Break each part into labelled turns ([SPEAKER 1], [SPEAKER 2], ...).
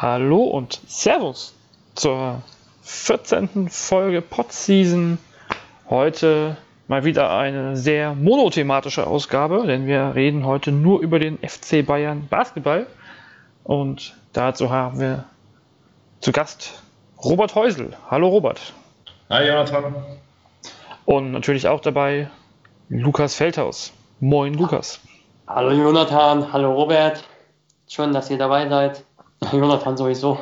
[SPEAKER 1] Hallo und Servus zur 14. Folge Podseason. Heute mal wieder eine sehr monothematische Ausgabe, denn wir reden heute nur über den FC Bayern Basketball. Und dazu haben wir zu Gast Robert Häusel. Hallo Robert.
[SPEAKER 2] Hi Jonathan.
[SPEAKER 1] Und natürlich auch dabei Lukas Feldhaus. Moin Lukas.
[SPEAKER 3] Hallo Jonathan, hallo Robert. Schön, dass ihr dabei seid. Jonathan sowieso.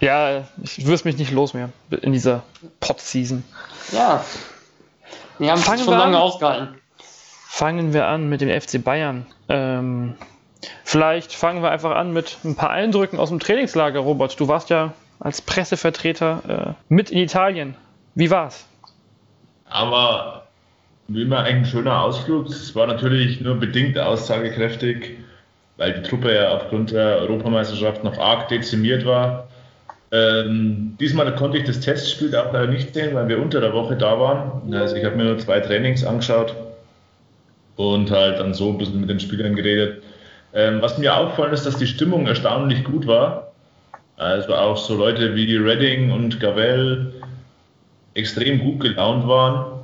[SPEAKER 1] Ja, ich wirst mich nicht los mehr in dieser Pod-Season.
[SPEAKER 3] Ja, wir haben es schon lange ausgehalten.
[SPEAKER 1] Fangen wir an mit dem FC Bayern. Ähm, vielleicht fangen wir einfach an mit ein paar Eindrücken aus dem Trainingslager, Robert. Du warst ja als Pressevertreter äh, mit in Italien. Wie war's?
[SPEAKER 2] Aber wie immer ein schöner Ausflug. Es war natürlich nur bedingt aussagekräftig weil die Truppe ja aufgrund der Europameisterschaft noch arg dezimiert war. Ähm, diesmal konnte ich das Testspiel auch leider nicht sehen, weil wir unter der Woche da waren. Also ich habe mir nur zwei Trainings angeschaut und halt dann so ein bisschen mit den Spielern geredet. Ähm, was mir auffallen ist, dass die Stimmung erstaunlich gut war. Also auch so Leute wie Redding und Gavel extrem gut gelaunt waren.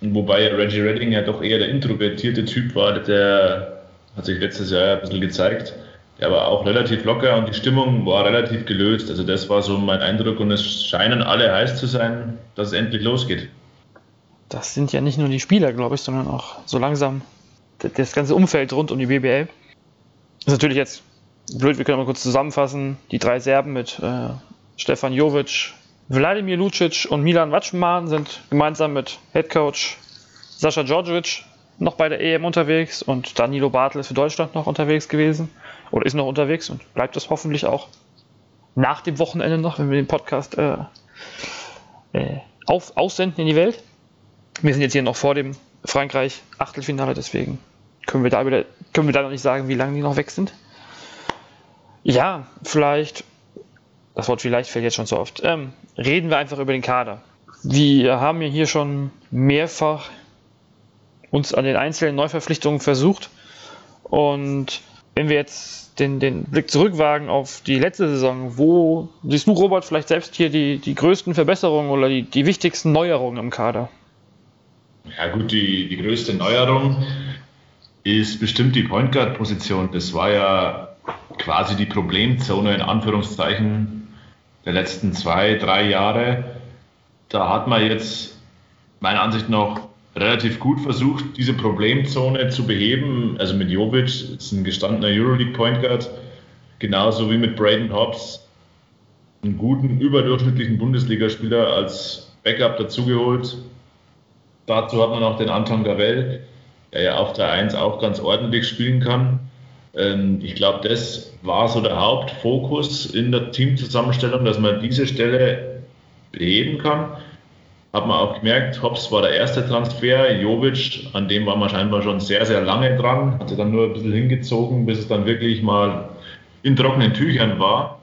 [SPEAKER 2] Wobei Reggie Redding ja doch eher der introvertierte Typ war, der hat sich letztes Jahr ein bisschen gezeigt. Der war auch relativ locker und die Stimmung war relativ gelöst. Also das war so mein Eindruck und es scheinen alle heiß zu sein, dass es endlich losgeht.
[SPEAKER 1] Das sind ja nicht nur die Spieler, glaube ich, sondern auch so langsam das ganze Umfeld rund um die BBL. Das ist natürlich jetzt blöd, wir können mal kurz zusammenfassen. Die drei Serben mit äh, Stefan Jovic, Wladimir Lucic und Milan Watschman sind gemeinsam mit Headcoach Sascha Djordjevic noch bei der EM unterwegs und Danilo Bartel ist für Deutschland noch unterwegs gewesen oder ist noch unterwegs und bleibt es hoffentlich auch nach dem Wochenende noch, wenn wir den Podcast äh, äh, auf, aussenden in die Welt. Wir sind jetzt hier noch vor dem Frankreich-Achtelfinale, deswegen können wir, da wieder, können wir da noch nicht sagen, wie lange die noch weg sind. Ja, vielleicht, das Wort vielleicht fällt jetzt schon so oft, ähm, reden wir einfach über den Kader. Wir haben ja hier schon mehrfach uns an den einzelnen Neuverpflichtungen versucht. Und wenn wir jetzt den, den Blick zurückwagen auf die letzte Saison, wo siehst du, Robert, vielleicht selbst hier die, die größten Verbesserungen oder die, die wichtigsten Neuerungen im Kader?
[SPEAKER 2] Ja gut, die, die größte Neuerung ist bestimmt die Point Guard Position. Das war ja quasi die Problemzone in Anführungszeichen der letzten zwei, drei Jahre. Da hat man jetzt meiner Ansicht nach relativ gut versucht, diese Problemzone zu beheben. Also mit Jovic, ist ein gestandener Euroleague Point Guard, genauso wie mit Braden Hobbs, einen guten, überdurchschnittlichen Bundesligaspieler als Backup dazugeholt. Dazu hat man auch den Anton Gavel, der ja auf der 1 auch ganz ordentlich spielen kann. Ähm, ich glaube, das war so der Hauptfokus in der Teamzusammenstellung, dass man diese Stelle beheben kann hat man auch gemerkt, Hobbs war der erste Transfer, Jovic, an dem war man scheinbar schon sehr, sehr lange dran, hatte dann nur ein bisschen hingezogen, bis es dann wirklich mal in trockenen Tüchern war.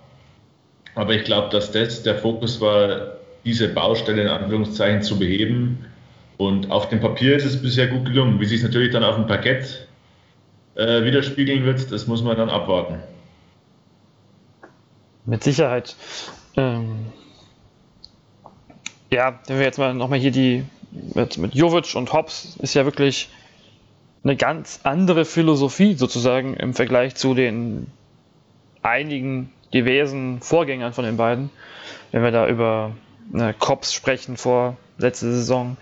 [SPEAKER 2] Aber ich glaube, dass das der Fokus war, diese Baustelle in Anführungszeichen zu beheben. Und auf dem Papier ist es bisher gut gelungen. Wie sich es natürlich dann auf dem Parkett äh, widerspiegeln wird, das muss man dann abwarten.
[SPEAKER 1] Mit Sicherheit. Ähm ja, wenn wir jetzt mal nochmal hier die mit, mit Jovic und Hobbs ist ja wirklich eine ganz andere Philosophie sozusagen im Vergleich zu den einigen diversen Vorgängern von den beiden. Wenn wir da über äh, Cops sprechen vor letzte Saison,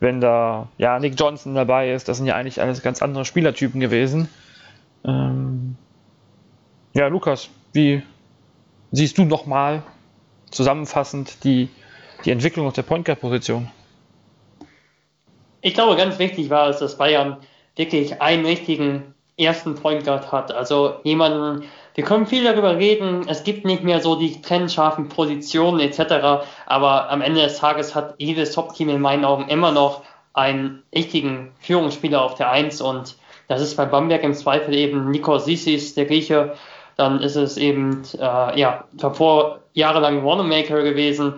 [SPEAKER 1] wenn da ja Nick Johnson dabei ist, das sind ja eigentlich alles ganz andere Spielertypen gewesen. Ähm, ja, Lukas, wie siehst du nochmal zusammenfassend die die Entwicklung auf der Point Guard Position?
[SPEAKER 3] Ich glaube, ganz wichtig war es, dass Bayern wirklich einen richtigen ersten Point Guard hat. Also jemanden, wir können viel darüber reden, es gibt nicht mehr so die trennscharfen Positionen etc., aber am Ende des Tages hat jedes Top-Team in meinen Augen immer noch einen richtigen Führungsspieler auf der Eins und das ist bei Bamberg im Zweifel eben Nikos Sissis, der Grieche, dann ist es eben, äh, ja, davor jahrelang Wanamaker gewesen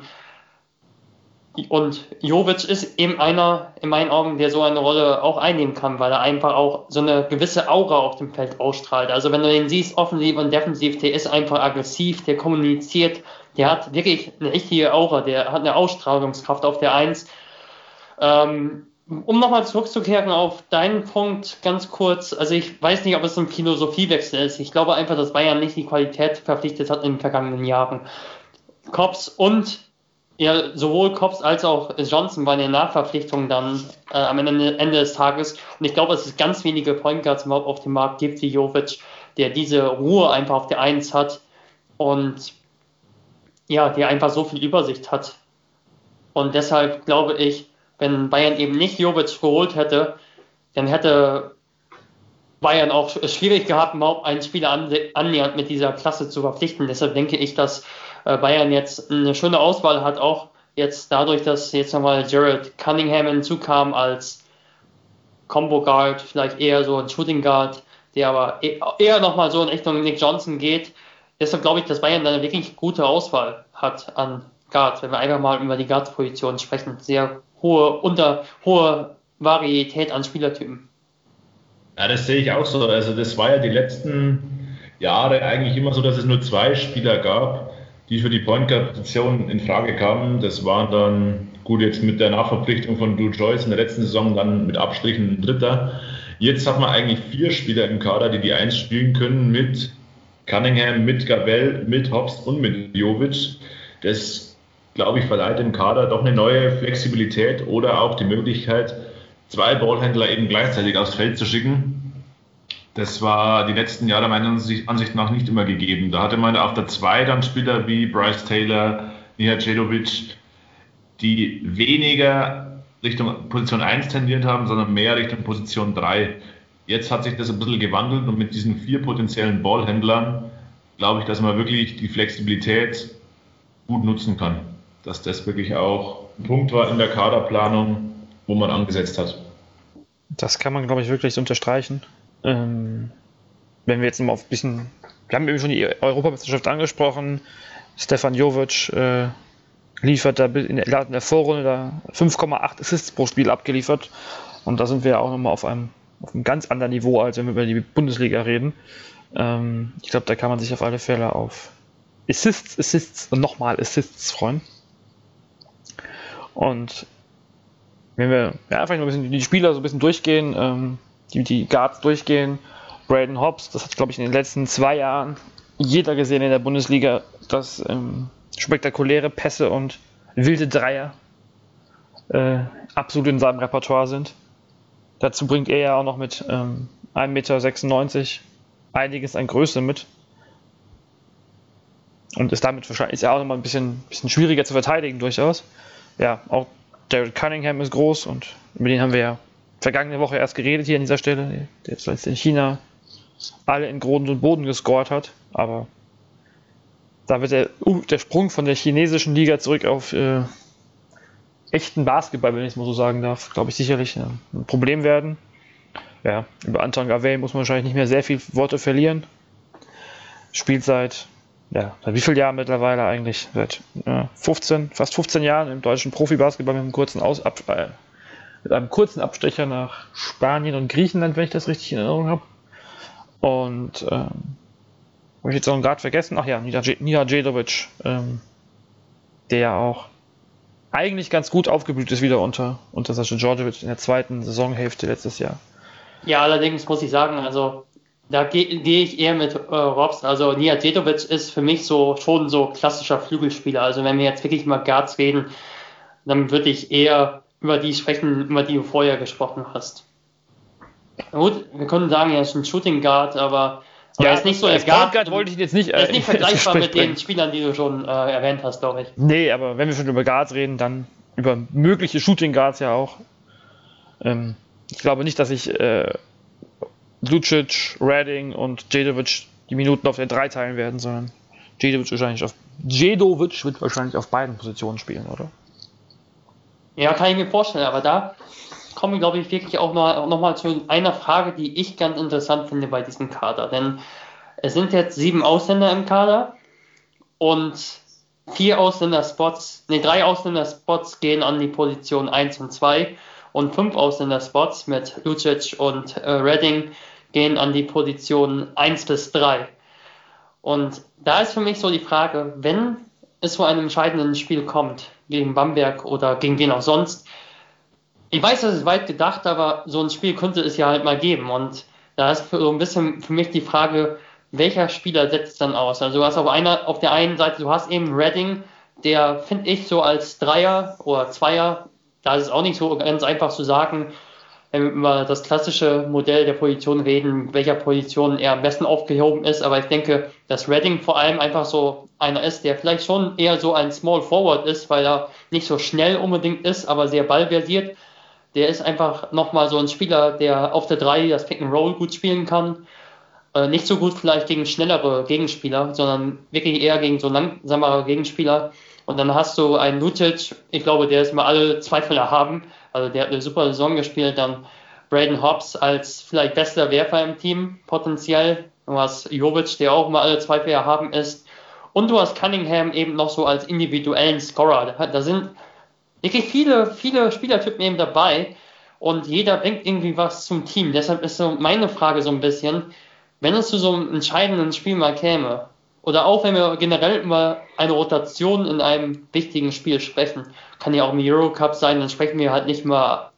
[SPEAKER 3] und Jovic ist eben einer, in meinen Augen, der so eine Rolle auch einnehmen kann, weil er einfach auch so eine gewisse Aura auf dem Feld ausstrahlt. Also wenn du den siehst, offensiv und defensiv, der ist einfach aggressiv, der kommuniziert, der hat wirklich eine richtige Aura, der hat eine Ausstrahlungskraft auf der Eins. Ähm, um nochmal zurückzukehren auf deinen Punkt ganz kurz, also ich weiß nicht, ob es ein Philosophiewechsel ist. Ich glaube einfach, dass Bayern nicht die Qualität verpflichtet hat in den vergangenen Jahren. Kops und ja, sowohl Cops als auch Johnson waren in der Nachverpflichtung dann äh, am Ende, Ende, des Tages. Und ich glaube, es ganz wenige Point Guards überhaupt auf dem Markt gibt, wie Jovic, der diese Ruhe einfach auf der Eins hat und ja, der einfach so viel Übersicht hat. Und deshalb glaube ich, wenn Bayern eben nicht Jovic geholt hätte, dann hätte Bayern auch schwierig gehabt, überhaupt einen Spieler annähernd mit dieser Klasse zu verpflichten. Deshalb denke ich, dass Bayern jetzt eine schöne Auswahl hat, auch jetzt dadurch, dass jetzt nochmal Jared Cunningham hinzukam als Combo Guard, vielleicht eher so ein Shooting Guard, der aber e-, eher nochmal so in Richtung Nick Johnson geht. Deshalb glaube ich, dass Bayern da eine wirklich gute Auswahl hat an Guards, wenn wir einfach mal über die Guards-Position sprechen. Sehr hohe, unter, hohe Varietät an Spielertypen.
[SPEAKER 2] Ja, das sehe ich auch so. Also das war ja die letzten Jahre eigentlich immer so, dass es nur zwei Spieler gab, die für die Point Guard Position in Frage kamen. Das waren dann gut jetzt mit der Nachverpflichtung von Drew Joyce in der letzten Saison dann mit Abstrichen ein Dritter. Jetzt hat man eigentlich vier Spieler im Kader, die die Eins spielen können mit Cunningham, mit Gabel, mit Hobbs und mit Jovic. Das, glaube ich, verleiht dem Kader doch eine neue Flexibilität oder auch die Möglichkeit, zwei Ballhändler eben gleichzeitig aufs Feld zu schicken das war die letzten Jahre meiner Ansicht nach nicht immer gegeben. Da hatte man auf der 2 dann Spieler wie Bryce Taylor, Nihacedovic, die weniger Richtung Position 1 tendiert haben, sondern mehr Richtung Position 3. Jetzt hat sich das ein bisschen gewandelt und mit diesen vier potenziellen Ballhändlern glaube ich, dass man wirklich die Flexibilität gut nutzen kann. Dass das wirklich auch ein Punkt war in der Kaderplanung, wo man angesetzt hat.
[SPEAKER 1] Das kann man, glaube ich, wirklich unterstreichen. Ähm, wenn wir jetzt mal auf ein bisschen, wir haben eben schon die Europameisterschaft angesprochen. Stefan Jovic äh, liefert da in der, in der Vorrunde da 5,8 Assists pro Spiel abgeliefert. Und da sind wir auch nochmal auf einem, auf einem ganz anderen Niveau, als wenn wir über die Bundesliga reden. Ähm, ich glaube, da kann man sich auf alle Fälle auf Assists, Assists und nochmal Assists freuen. Und wenn wir ja, einfach nur ein bisschen die Spieler so ein bisschen durchgehen, ähm, die, die Guards durchgehen. Braden Hobbs, das hat, glaube ich, in den letzten zwei Jahren jeder gesehen in der Bundesliga, dass ähm, spektakuläre Pässe und wilde Dreier äh, absolut in seinem Repertoire sind. Dazu bringt er ja auch noch mit ähm, 1,96 Meter einiges an Größe mit. Und ist damit wahrscheinlich ist er auch noch mal ein bisschen, bisschen schwieriger zu verteidigen durchaus. Ja, auch Jared Cunningham ist groß und über den haben wir ja vergangene Woche erst geredet hier an dieser Stelle, der jetzt in China alle in Grund und Boden gescored hat, aber da wird der, uh, der Sprung von der chinesischen Liga zurück auf äh, echten Basketball, wenn ich es mal so sagen darf, glaube ich sicherlich ja, ein Problem werden. Ja, über Anton Gavey muss man wahrscheinlich nicht mehr sehr viel Worte verlieren. Spielt seit, ja, seit wie vielen Jahren mittlerweile eigentlich? Seit ja, 15, fast 15 Jahren im deutschen Profibasketball mit einem kurzen Aus Ab äh, mit einem kurzen Abstecher nach Spanien und Griechenland, wenn ich das richtig in Erinnerung habe. Und ähm, habe ich jetzt auch gerade vergessen? Ach ja, Nija Djedovic, ähm, der ja auch eigentlich ganz gut aufgeblüht ist wieder unter, unter Sascha Djordjevic in der zweiten Saisonhälfte letztes Jahr.
[SPEAKER 3] Ja, allerdings muss ich sagen, also da gehe geh ich eher mit äh, Robs. Also Nia Djedovic ist für mich so schon so klassischer Flügelspieler. Also wenn wir jetzt wirklich mal Guards reden, dann würde ich eher über die sprechen, über die du vorher gesprochen hast. Gut, wir können sagen, er ist ein Shooting Guard, aber,
[SPEAKER 1] aber ja, er ist nicht so als Guard, Guard wollte ich jetzt nicht.
[SPEAKER 3] Äh, er ist nicht vergleichbar mit den Spielern, die du schon äh, erwähnt hast, glaube ich.
[SPEAKER 1] Nee, aber wenn wir schon über Guards reden, dann über mögliche Shooting Guards ja auch. Ähm, ich glaube nicht, dass ich äh, Lucic, Redding und Jadovic die Minuten auf der 3 teilen werden, sondern Jadovic wahrscheinlich auf Jadovic wird wahrscheinlich auf beiden Positionen spielen, oder?
[SPEAKER 3] Ja, kann ich mir vorstellen, aber da kommen wir, glaube ich, wirklich auch noch, noch mal zu einer Frage, die ich ganz interessant finde bei diesem Kader. Denn es sind jetzt sieben Ausländer im Kader und vier Ausländer-Spots, ne, drei Ausländer-Spots gehen an die Position 1 und 2 und fünf Ausländer-Spots mit Lucic und äh, Redding gehen an die Position 1 bis 3. Und da ist für mich so die Frage, wenn es zu einem entscheidenden Spiel kommt, gegen Bamberg oder gegen wen auch sonst, ich weiß, das ist weit gedacht, aber so ein Spiel könnte es ja halt mal geben. Und da ist so ein bisschen für mich die Frage, welcher Spieler setzt dann aus? Also du hast auf einer, auf der einen Seite, du hast eben Redding, der finde ich so als Dreier oder Zweier, da ist es auch nicht so ganz einfach zu sagen, wenn wir über das klassische Modell der Position reden, welcher Position er am besten aufgehoben ist. Aber ich denke, dass Redding vor allem einfach so einer ist, der vielleicht schon eher so ein Small Forward ist, weil er nicht so schnell unbedingt ist, aber sehr ballversiert. Der ist einfach nochmal so ein Spieler, der auf der 3 das Pick and Roll gut spielen kann. Äh, nicht so gut vielleicht gegen schnellere Gegenspieler, sondern wirklich eher gegen so langsamere Gegenspieler. Und dann hast du einen Lutic, ich glaube, der ist mal alle Zweifel erhaben, also der hat eine super Saison gespielt. Dann Braden Hobbs als vielleicht bester Werfer im Team potenziell. Du hast Jovic, der auch mal alle Zweifel erhaben ist. Und du hast Cunningham eben noch so als individuellen Scorer. Da sind wirklich viele, viele Spielertypen eben dabei. Und jeder bringt irgendwie was zum Team. Deshalb ist so meine Frage so ein bisschen, wenn es zu so einem entscheidenden Spiel mal käme, oder auch wenn wir generell über eine Rotation in einem wichtigen Spiel sprechen, kann ja auch im Eurocup sein, dann sprechen wir halt nicht mehr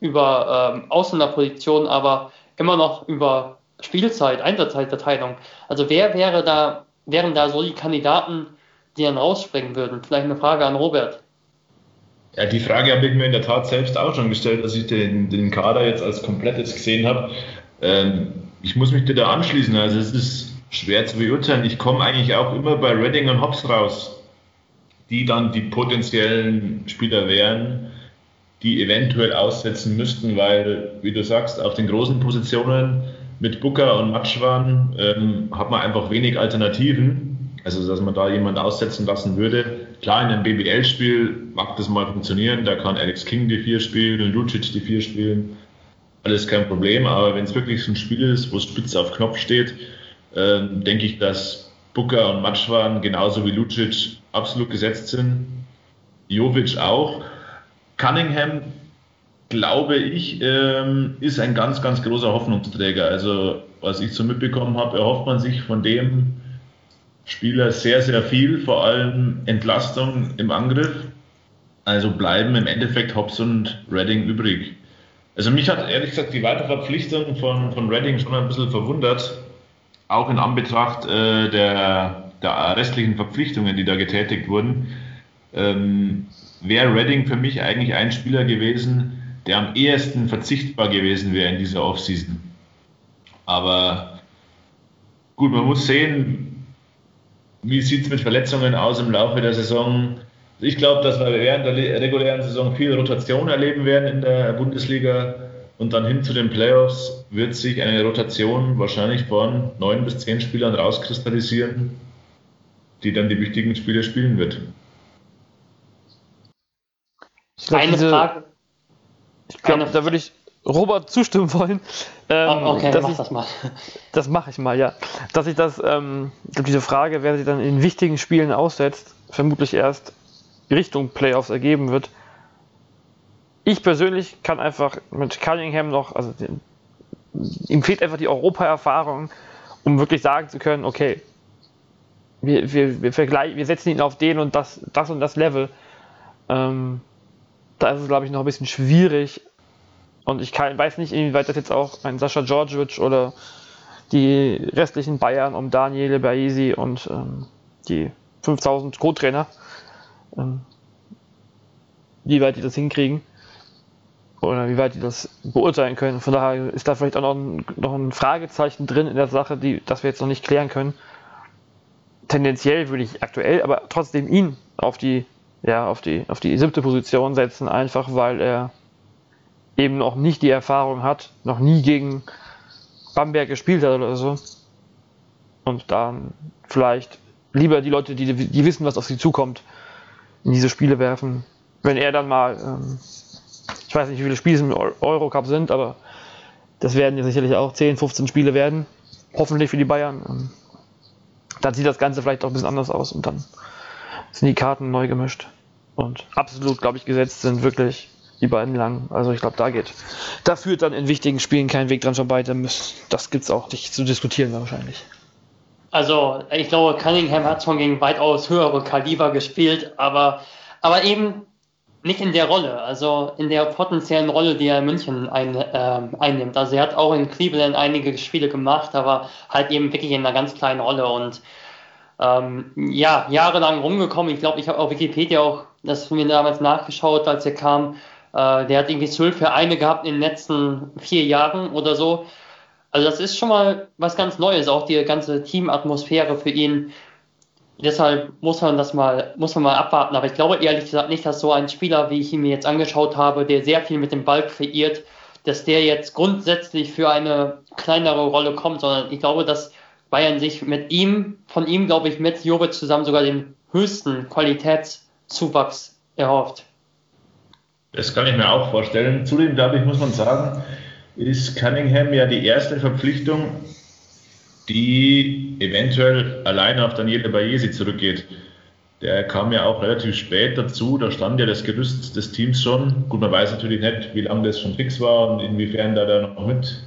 [SPEAKER 3] über ähm, Ausländerpositionen, aber immer noch über Spielzeit, Einsatzzeitverteilung. Also wer wäre da, wären da so die Kandidaten, die dann rausspringen würden? Vielleicht eine Frage an Robert.
[SPEAKER 2] Ja, die Frage habe ich mir in der Tat selbst auch schon gestellt, als ich den, den Kader jetzt als komplettes gesehen habe. Ähm, ich muss mich dir da anschließen. Also es ist schwer zu beurteilen. Ich komme eigentlich auch immer bei Redding und Hobbs raus, die dann die potenziellen Spieler wären, die eventuell aussetzen müssten, weil, wie du sagst, auf den großen Positionen mit Booker und Matschwan ähm, hat man einfach wenig Alternativen. Also, dass man da jemanden aussetzen lassen würde. Klar, in einem BBL-Spiel mag das mal funktionieren. Da kann Alex King die vier spielen, Lucic die vier spielen. Alles kein Problem. Aber wenn es wirklich so ein Spiel ist, wo es spitz auf Knopf steht, äh, denke ich, dass Booker und Matschwan genauso wie Lucic absolut gesetzt sind. Jovic auch. Cunningham, glaube ich, ähm, ist ein ganz, ganz großer Hoffnungsträger. Also, was ich so mitbekommen habe, erhofft man sich von dem Spieler sehr, sehr viel, vor allem Entlastung im Angriff. Also bleiben im Endeffekt Hobbs und Redding übrig. Also mich hat ehrlich gesagt die Weiterverpflichtung von, von Redding schon ein bisschen verwundert, auch in Anbetracht äh, der, der restlichen Verpflichtungen, die da getätigt wurden. Ähm, wäre Redding für mich eigentlich ein Spieler gewesen, der am ehesten verzichtbar gewesen wäre in dieser Offseason. Aber gut, man muss sehen, wie sieht es mit Verletzungen aus im Laufe der Saison. Ich glaube, dass wir während der regulären Saison viel Rotation erleben werden in der Bundesliga. Und dann hin zu den Playoffs wird sich eine Rotation wahrscheinlich von neun bis zehn Spielern rauskristallisieren, die dann die wichtigen Spiele spielen wird.
[SPEAKER 1] Ich glaub, eine diese, Frage. Ich glaube, da würde ich Robert zustimmen wollen.
[SPEAKER 3] Ähm, oh, okay, mach ich, das mal.
[SPEAKER 1] Das mache ich mal, ja. Dass ich das, ähm, diese Frage, wer sich dann in wichtigen Spielen aussetzt, vermutlich erst Richtung Playoffs ergeben wird ich persönlich kann einfach mit Cunningham noch, also den, ihm fehlt einfach die Europa-Erfahrung, um wirklich sagen zu können, okay, wir, wir, wir, vergleichen, wir setzen ihn auf den und das, das und das Level. Ähm, da ist es, glaube ich, noch ein bisschen schwierig. Und ich kann, weiß nicht, inwieweit das jetzt auch ein Sascha Djordjevic oder die restlichen Bayern um Daniele Baisi und ähm, die 5000 Co-Trainer, ähm, wie weit die das hinkriegen oder wie weit die das beurteilen können. Von daher ist da vielleicht auch noch ein, noch ein Fragezeichen drin in der Sache, die, das wir jetzt noch nicht klären können. Tendenziell würde ich aktuell aber trotzdem ihn auf die, ja, auf die, auf die siebte Position setzen, einfach weil er eben noch nicht die Erfahrung hat, noch nie gegen Bamberg gespielt hat oder so. Und dann vielleicht lieber die Leute, die, die wissen, was auf sie zukommt, in diese Spiele werfen. Wenn er dann mal ähm, ich weiß nicht, wie viele Spiele im Eurocup sind, aber das werden ja sicherlich auch 10, 15 Spiele werden. Hoffentlich für die Bayern. Ähm, dann sieht das Ganze vielleicht auch ein bisschen anders aus und dann sind die Karten neu gemischt. Und absolut, glaube ich, gesetzt sind wirklich die beiden lang. Also ich glaube, da geht. Da führt dann in wichtigen Spielen kein Weg dran vorbei. Das gibt es auch nicht zu diskutieren wahrscheinlich.
[SPEAKER 3] Also ich glaube, Cunningham hat schon gegen weitaus höhere Kaliber gespielt, aber, aber eben nicht in der Rolle, also in der potenziellen Rolle, die er in München ein, äh, einnimmt. Also er hat auch in Cleveland einige Spiele gemacht, aber halt eben wirklich in einer ganz kleinen Rolle und ähm, ja, jahrelang rumgekommen. Ich glaube, ich habe auf Wikipedia auch das mir damals nachgeschaut, als er kam. Äh, der hat irgendwie zwölf Vereine gehabt in den letzten vier Jahren oder so. Also das ist schon mal was ganz Neues, auch die ganze Teamatmosphäre für ihn. Deshalb muss man das mal, muss man mal abwarten. Aber ich glaube ehrlich gesagt nicht, dass so ein Spieler, wie ich ihn mir jetzt angeschaut habe, der sehr viel mit dem Ball kreiert, dass der jetzt grundsätzlich für eine kleinere Rolle kommt, sondern ich glaube, dass Bayern sich mit ihm, von ihm glaube ich, mit Jovic zusammen sogar den höchsten Qualitätszuwachs erhofft.
[SPEAKER 2] Das kann ich mir auch vorstellen. Zudem, glaube ich, muss man sagen, ist Cunningham ja die erste Verpflichtung, die eventuell alleine auf Daniele Bayesi zurückgeht. Der kam ja auch relativ spät dazu, da stand ja das Gerüst des Teams schon. Gut, man weiß natürlich nicht, wie lange das schon fix war und inwiefern da der noch mit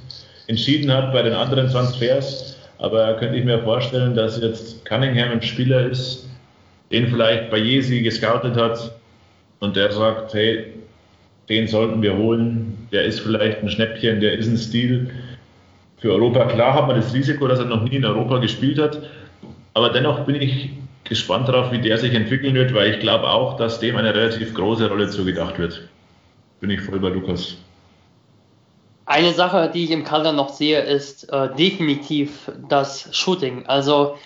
[SPEAKER 2] entschieden hat bei den anderen Transfers. Aber könnte ich mir vorstellen, dass jetzt Cunningham ein Spieler ist, den vielleicht Bayesi gescoutet hat und der sagt, hey, den sollten wir holen. Der ist vielleicht ein Schnäppchen, der ist ein Stil. Für Europa, klar hat man das Risiko, dass er noch nie in Europa gespielt hat. Aber dennoch bin ich gespannt darauf, wie der sich entwickeln wird, weil ich glaube auch, dass dem eine relativ große Rolle zugedacht wird. Bin ich voll bei Lukas.
[SPEAKER 3] Eine Sache, die ich im Kader noch sehe, ist äh, definitiv das Shooting. Also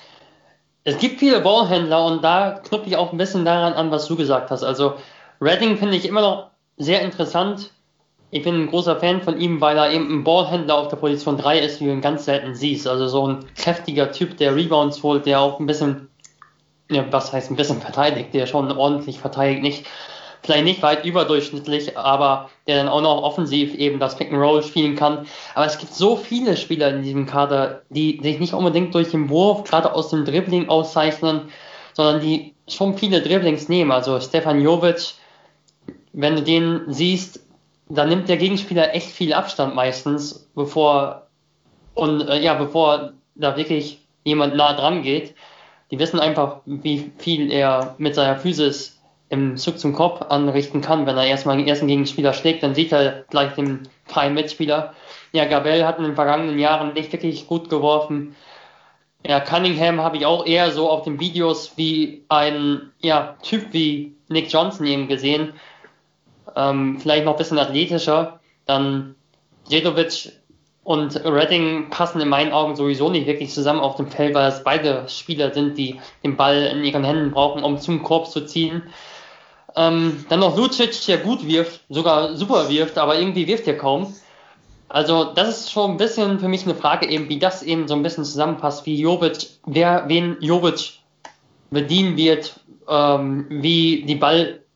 [SPEAKER 3] es gibt viele Ballhändler und da knüpfe ich auch ein bisschen daran an, was du gesagt hast. Also Redding finde ich immer noch sehr interessant. Ich bin ein großer Fan von ihm, weil er eben ein Ballhändler auf der Position 3 ist, wie du ihn ganz selten siehst. Also so ein kräftiger Typ, der Rebounds holt, der auch ein bisschen, ja, was heißt ein bisschen verteidigt, der schon ordentlich verteidigt, nicht, vielleicht nicht weit überdurchschnittlich, aber der dann auch noch offensiv eben das Pick and Roll spielen kann. Aber es gibt so viele Spieler in diesem Kader, die sich nicht unbedingt durch den Wurf, gerade aus dem Dribbling auszeichnen, sondern die schon viele Dribblings nehmen. Also Stefan Jovic, wenn du den siehst, dann nimmt der Gegenspieler echt viel Abstand meistens, bevor und äh, ja, bevor da wirklich jemand nah dran geht. Die wissen einfach, wie viel er mit seiner Physis im Zug zum Kopf anrichten kann. Wenn er erstmal den ersten Gegenspieler schlägt, dann sieht er gleich den freien Mitspieler. Ja, Gabel hat in den vergangenen Jahren nicht wirklich gut geworfen. Ja, Cunningham habe ich auch eher so auf den Videos wie ein ja, Typ wie Nick Johnson eben gesehen, ähm, vielleicht noch ein bisschen athletischer, dann Jedovic und Redding passen in meinen Augen sowieso nicht wirklich zusammen auf dem Feld, weil es beide Spieler sind, die den Ball in ihren Händen brauchen, um zum Korb zu ziehen. Ähm, dann noch Lucic, der gut wirft, sogar super wirft, aber irgendwie wirft er kaum. Also das ist schon ein bisschen für mich eine Frage eben, wie das eben so ein bisschen zusammenpasst, wie Jovic, wer wen Jovic bedienen wird, ähm, wie die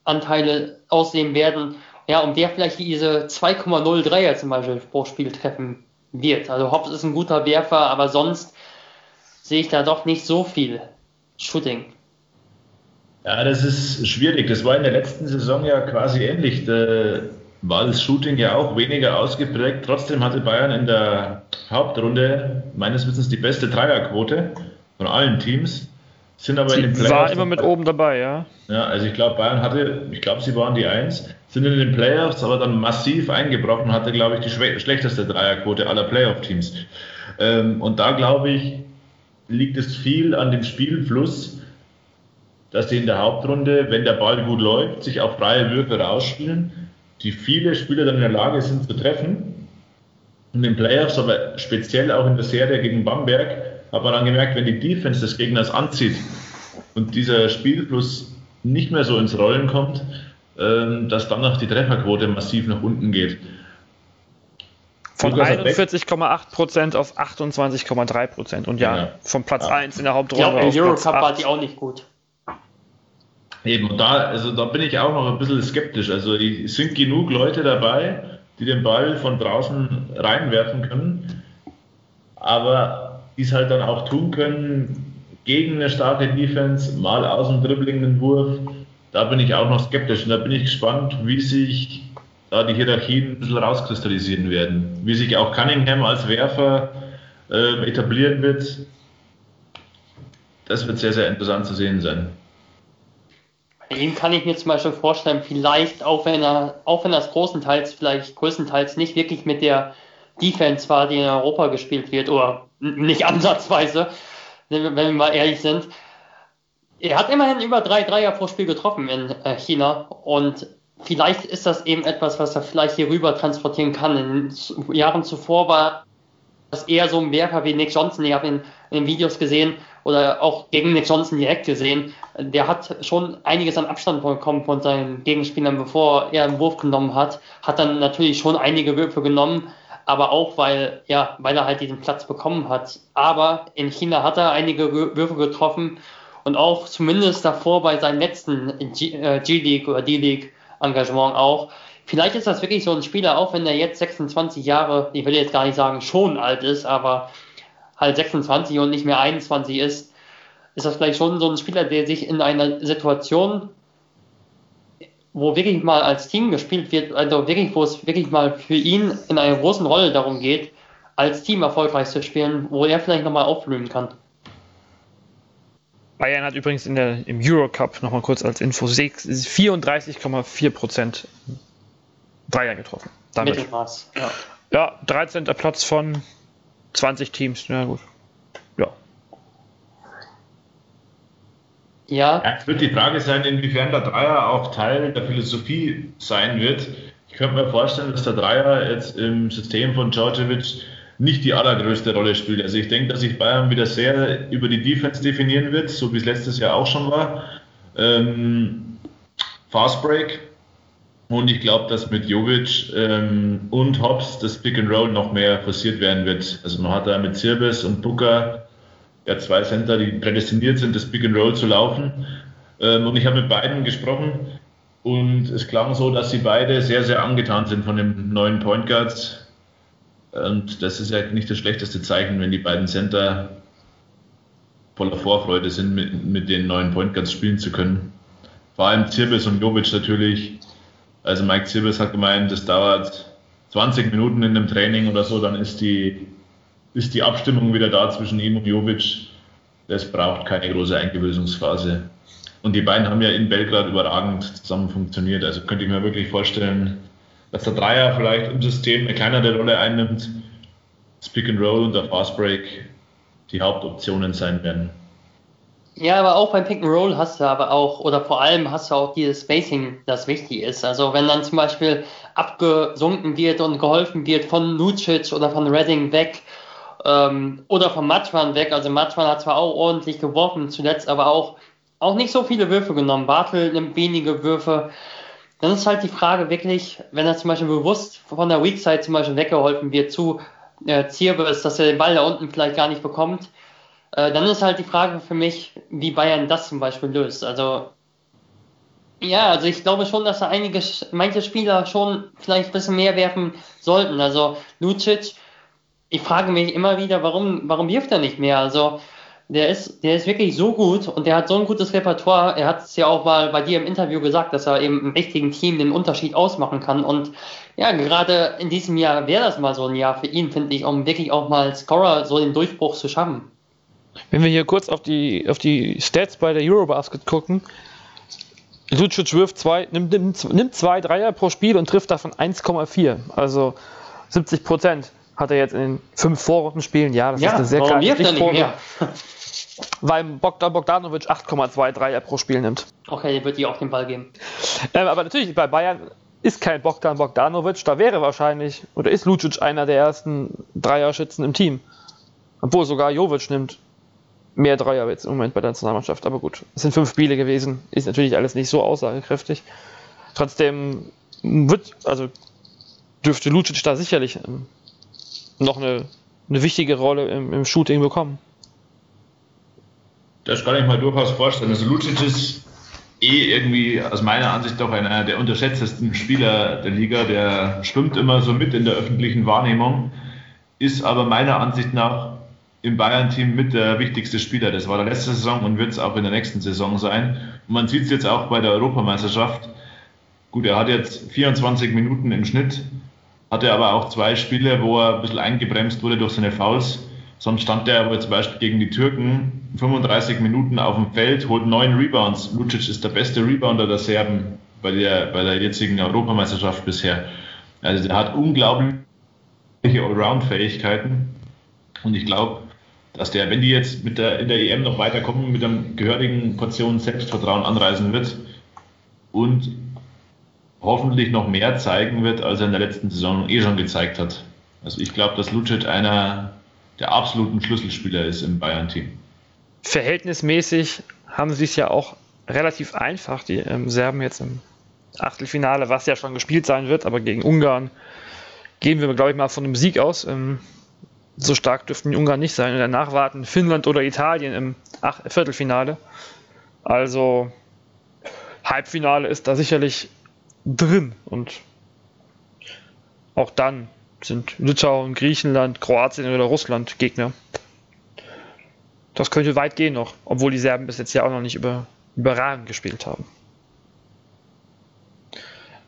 [SPEAKER 3] Ballanteile aussehen werden, ja, und wer vielleicht diese 2,0 Dreier zum Beispiel pro Spiel treffen wird. Also Hobbs ist ein guter Werfer, aber sonst sehe ich da doch nicht so viel Shooting.
[SPEAKER 2] Ja, das ist schwierig. Das war in der letzten Saison ja quasi ähnlich. Da war das Shooting ja auch weniger ausgeprägt. Trotzdem hatte Bayern in der Hauptrunde meines Wissens die beste Dreierquote von allen Teams. Sind aber
[SPEAKER 1] sie
[SPEAKER 2] in den
[SPEAKER 1] Playoffs war immer mit oben dabei, ja.
[SPEAKER 2] Ja, also ich glaube, Bayern hatte, ich glaube, sie waren die Eins, sind in den Playoffs aber dann massiv eingebrochen, hatte, glaube ich, die schlechteste Dreierquote aller Playoff-Teams. Ähm, und da, glaube ich, liegt es viel an dem Spielfluss, dass sie in der Hauptrunde, wenn der Ball gut läuft, sich auf freie Würfe rausspielen, die viele Spieler dann in der Lage sind zu treffen. In den Playoffs, aber speziell auch in der Serie gegen Bamberg, hat man dann gemerkt, wenn die Defense des Gegners anzieht und dieser Spielfluss nicht mehr so ins Rollen kommt, ähm, dass dann noch die Trefferquote massiv nach unten geht.
[SPEAKER 1] Von 41,8% auf 28,3%. Und ja, ja, von Platz ja. 1 in der Hauptrunde. Ja,
[SPEAKER 3] im Eurocup war die auch nicht gut.
[SPEAKER 2] Eben, und da, also da bin ich auch noch ein bisschen skeptisch. Also es sind genug Leute dabei, die den Ball von draußen reinwerfen können. Aber die es halt dann auch tun können, gegen eine starke Defense, mal aus dem dribblingen Wurf. Da bin ich auch noch skeptisch und da bin ich gespannt, wie sich da die Hierarchien ein bisschen rauskristallisieren werden. Wie sich auch Cunningham als Werfer äh, etablieren wird. Das wird sehr, sehr interessant zu sehen sein.
[SPEAKER 3] Bei ihm kann ich mir zum Beispiel vorstellen, vielleicht, auch wenn er, auch wenn das großenteils, vielleicht größtenteils nicht wirklich mit der Defense war, die in Europa gespielt wird, oder nicht ansatzweise, wenn wir mal ehrlich sind. Er hat immerhin über drei Dreier pro Spiel getroffen in äh, China und vielleicht ist das eben etwas, was er vielleicht hier rüber transportieren kann. In Jahren zuvor war das eher so ein Werfer wie Nick Johnson. Ich habe ihn in den Videos gesehen oder auch gegen Nick Johnson direkt gesehen. Der hat schon einiges an Abstand bekommen von seinen Gegenspielern, bevor er einen Wurf genommen hat. Hat dann natürlich schon einige Würfe genommen, aber auch weil, ja, weil er halt diesen Platz bekommen hat. Aber in China hat er einige Würfe getroffen und auch zumindest davor bei seinem letzten äh, G-League oder D-League Engagement auch. Vielleicht ist das wirklich so ein Spieler, auch wenn er jetzt 26 Jahre, ich will jetzt gar nicht sagen schon alt ist, aber halt 26 und nicht mehr 21 ist, ist das vielleicht schon so ein Spieler, der sich in einer Situation, wo wirklich mal als Team gespielt wird, also wirklich, wo es wirklich mal für ihn in einer großen Rolle darum geht, als Team erfolgreich zu spielen, wo er vielleicht nochmal aufblühen kann.
[SPEAKER 1] Bayern hat übrigens in der, im Eurocup, nochmal kurz als Info, 34,4% Dreier getroffen.
[SPEAKER 3] Damit. Mittelmaß,
[SPEAKER 1] ja. Ja, 13. Platz von 20 Teams. Ja, gut. Ja.
[SPEAKER 2] ja. Es wird die Frage sein, inwiefern der Dreier auch Teil der Philosophie sein wird. Ich könnte mir vorstellen, dass der Dreier jetzt im System von Djordjevic nicht die allergrößte Rolle spielt. Also ich denke, dass sich Bayern wieder sehr über die Defense definieren wird, so wie es letztes Jahr auch schon war. Ähm, Fast Break. Und ich glaube, dass mit Jovic ähm, und Hobbs das Pick and Roll noch mehr forciert werden wird. Also man hat da mit Zirbis und Booker ja zwei Center, die prädestiniert sind, das Pick and Roll zu laufen. Ähm, und ich habe mit beiden gesprochen und es klang so, dass sie beide sehr, sehr angetan sind von dem neuen Point Guards und das ist ja nicht das schlechteste Zeichen, wenn die beiden Center voller Vorfreude sind, mit, mit den neuen Point Guards spielen zu können. Vor allem Zirbis und Jovic natürlich. Also Mike Zirbis hat gemeint, das dauert 20 Minuten in einem Training oder so, dann ist die, ist die Abstimmung wieder da zwischen ihm und Jovic. Das braucht keine große Eingewöhnungsphase. Und die beiden haben ja in Belgrad überragend zusammen funktioniert. Also könnte ich mir wirklich vorstellen, dass der Dreier vielleicht im System eine kleinere Rolle einnimmt, Speak and Roll und der Fast Break die Hauptoptionen sein werden.
[SPEAKER 3] Ja, aber auch beim Pick and Roll hast du aber auch, oder vor allem hast du auch dieses Spacing, das wichtig ist. Also wenn dann zum Beispiel abgesunken wird und geholfen wird von Lucic oder von Redding weg ähm, oder von Matschmann weg. Also Matschmann hat zwar auch ordentlich geworfen zuletzt, aber auch, auch nicht so viele Würfe genommen. Bartel nimmt wenige Würfe. Dann ist halt die Frage wirklich, wenn er zum Beispiel bewusst von der Weak Side zum Beispiel weggeholfen wird zu äh, Zirbis, dass er den Ball da unten vielleicht gar nicht bekommt, äh, dann ist halt die Frage für mich, wie Bayern das zum Beispiel löst. Also ja, also ich glaube schon, dass da einige, manche Spieler schon vielleicht ein bisschen mehr werfen sollten. Also Lucic, ich frage mich immer wieder, warum, warum wirft er nicht mehr? Also der ist, der ist wirklich so gut und der hat so ein gutes Repertoire. Er hat es ja auch mal bei dir im Interview gesagt, dass er eben im richtigen Team den Unterschied ausmachen kann. Und ja, gerade in diesem Jahr wäre das mal so ein Jahr für ihn, finde ich, um wirklich auch mal Scorer so den Durchbruch zu schaffen.
[SPEAKER 1] Wenn wir hier kurz auf die, auf die Stats bei der Eurobasket gucken, Lucic wirft zwei, nimmt, nimmt, nimmt zwei Dreier pro Spiel und trifft davon 1,4. Also 70 Prozent hat er jetzt in den fünf Vorrundenspielen. Ja, das
[SPEAKER 3] ja, ist eine sehr kleine Stichprobe.
[SPEAKER 1] Weil Bogdan Bogdanovic 8,2 Dreier pro Spiel nimmt.
[SPEAKER 3] Okay, der wird dir auch den Ball geben.
[SPEAKER 1] Ähm, aber natürlich, bei Bayern ist kein Bogdan Bogdanovic. Da wäre wahrscheinlich, oder ist Lucic einer der ersten Dreierschützen im Team. Obwohl sogar Jovic nimmt mehr Dreier jetzt im Moment bei der Nationalmannschaft. Aber gut, es sind fünf Spiele gewesen. Ist natürlich alles nicht so aussagekräftig. Trotzdem wird, also dürfte Lucic da sicherlich ähm, noch eine, eine wichtige Rolle im, im Shooting bekommen.
[SPEAKER 2] Das kann ich mal durchaus vorstellen. Also Lucic ist eh irgendwie aus meiner Ansicht doch einer der unterschätztesten Spieler der Liga. Der schwimmt immer so mit in der öffentlichen Wahrnehmung, ist aber meiner Ansicht nach im Bayern-Team mit der wichtigste Spieler. Das war der letzte Saison und wird es auch in der nächsten Saison sein. Und man sieht es jetzt auch bei der Europameisterschaft. Gut, er hat jetzt 24 Minuten im Schnitt, hatte aber auch zwei Spiele, wo er ein bisschen eingebremst wurde durch seine Fouls. Sonst stand er aber zum Beispiel gegen die Türken 35 Minuten auf dem Feld, holt neun Rebounds. Lucic ist der beste Rebounder der Serben bei der, bei der jetzigen Europameisterschaft bisher. Also der hat unglaubliche Allround-Fähigkeiten. Und ich glaube, dass der, wenn die jetzt mit der, in der EM noch weiterkommen, mit einer gehörigen Portion Selbstvertrauen anreisen wird und hoffentlich noch mehr zeigen wird, als er in der letzten Saison eh schon gezeigt hat. Also ich glaube, dass Lucic einer der absoluten Schlüsselspieler ist im Bayern-Team.
[SPEAKER 1] Verhältnismäßig haben sie es ja auch relativ einfach, die ähm, Serben jetzt im Achtelfinale, was ja schon gespielt sein wird, aber gegen Ungarn gehen wir, glaube ich, mal von einem Sieg aus. Ähm, so stark dürften die Ungarn nicht sein. Und danach warten Finnland oder Italien im Ach Viertelfinale. Also Halbfinale ist da sicherlich drin. Und auch dann sind Litauen, Griechenland, Kroatien oder Russland Gegner. Das könnte weit gehen noch, obwohl die Serben bis jetzt ja auch noch nicht über, überragend gespielt haben.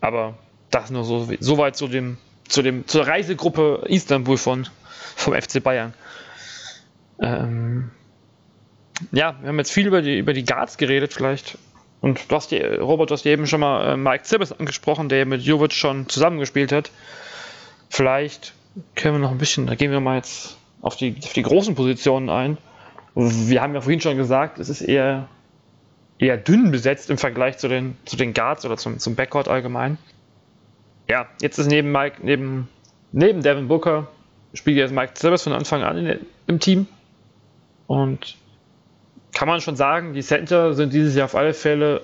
[SPEAKER 1] Aber das nur so, weit zu dem, zu dem, zur Reisegruppe Istanbul von, vom FC Bayern. Ähm, ja, wir haben jetzt viel über die, über die Guards geredet, vielleicht. Und du hast die, Robert, du hast eben schon mal äh, Mike Zibbes angesprochen, der mit Jovic schon zusammengespielt hat. Vielleicht können wir noch ein bisschen, da gehen wir mal jetzt auf die, auf die großen Positionen ein. Wir haben ja vorhin schon gesagt, es ist eher, eher dünn besetzt im Vergleich zu den, zu den Guards oder zum, zum Backcourt allgemein. Ja, jetzt ist neben Mike, neben, neben Devin Booker spielt jetzt Mike Zibbes von Anfang an in, im Team. Und kann man schon sagen, die Center sind dieses Jahr auf alle Fälle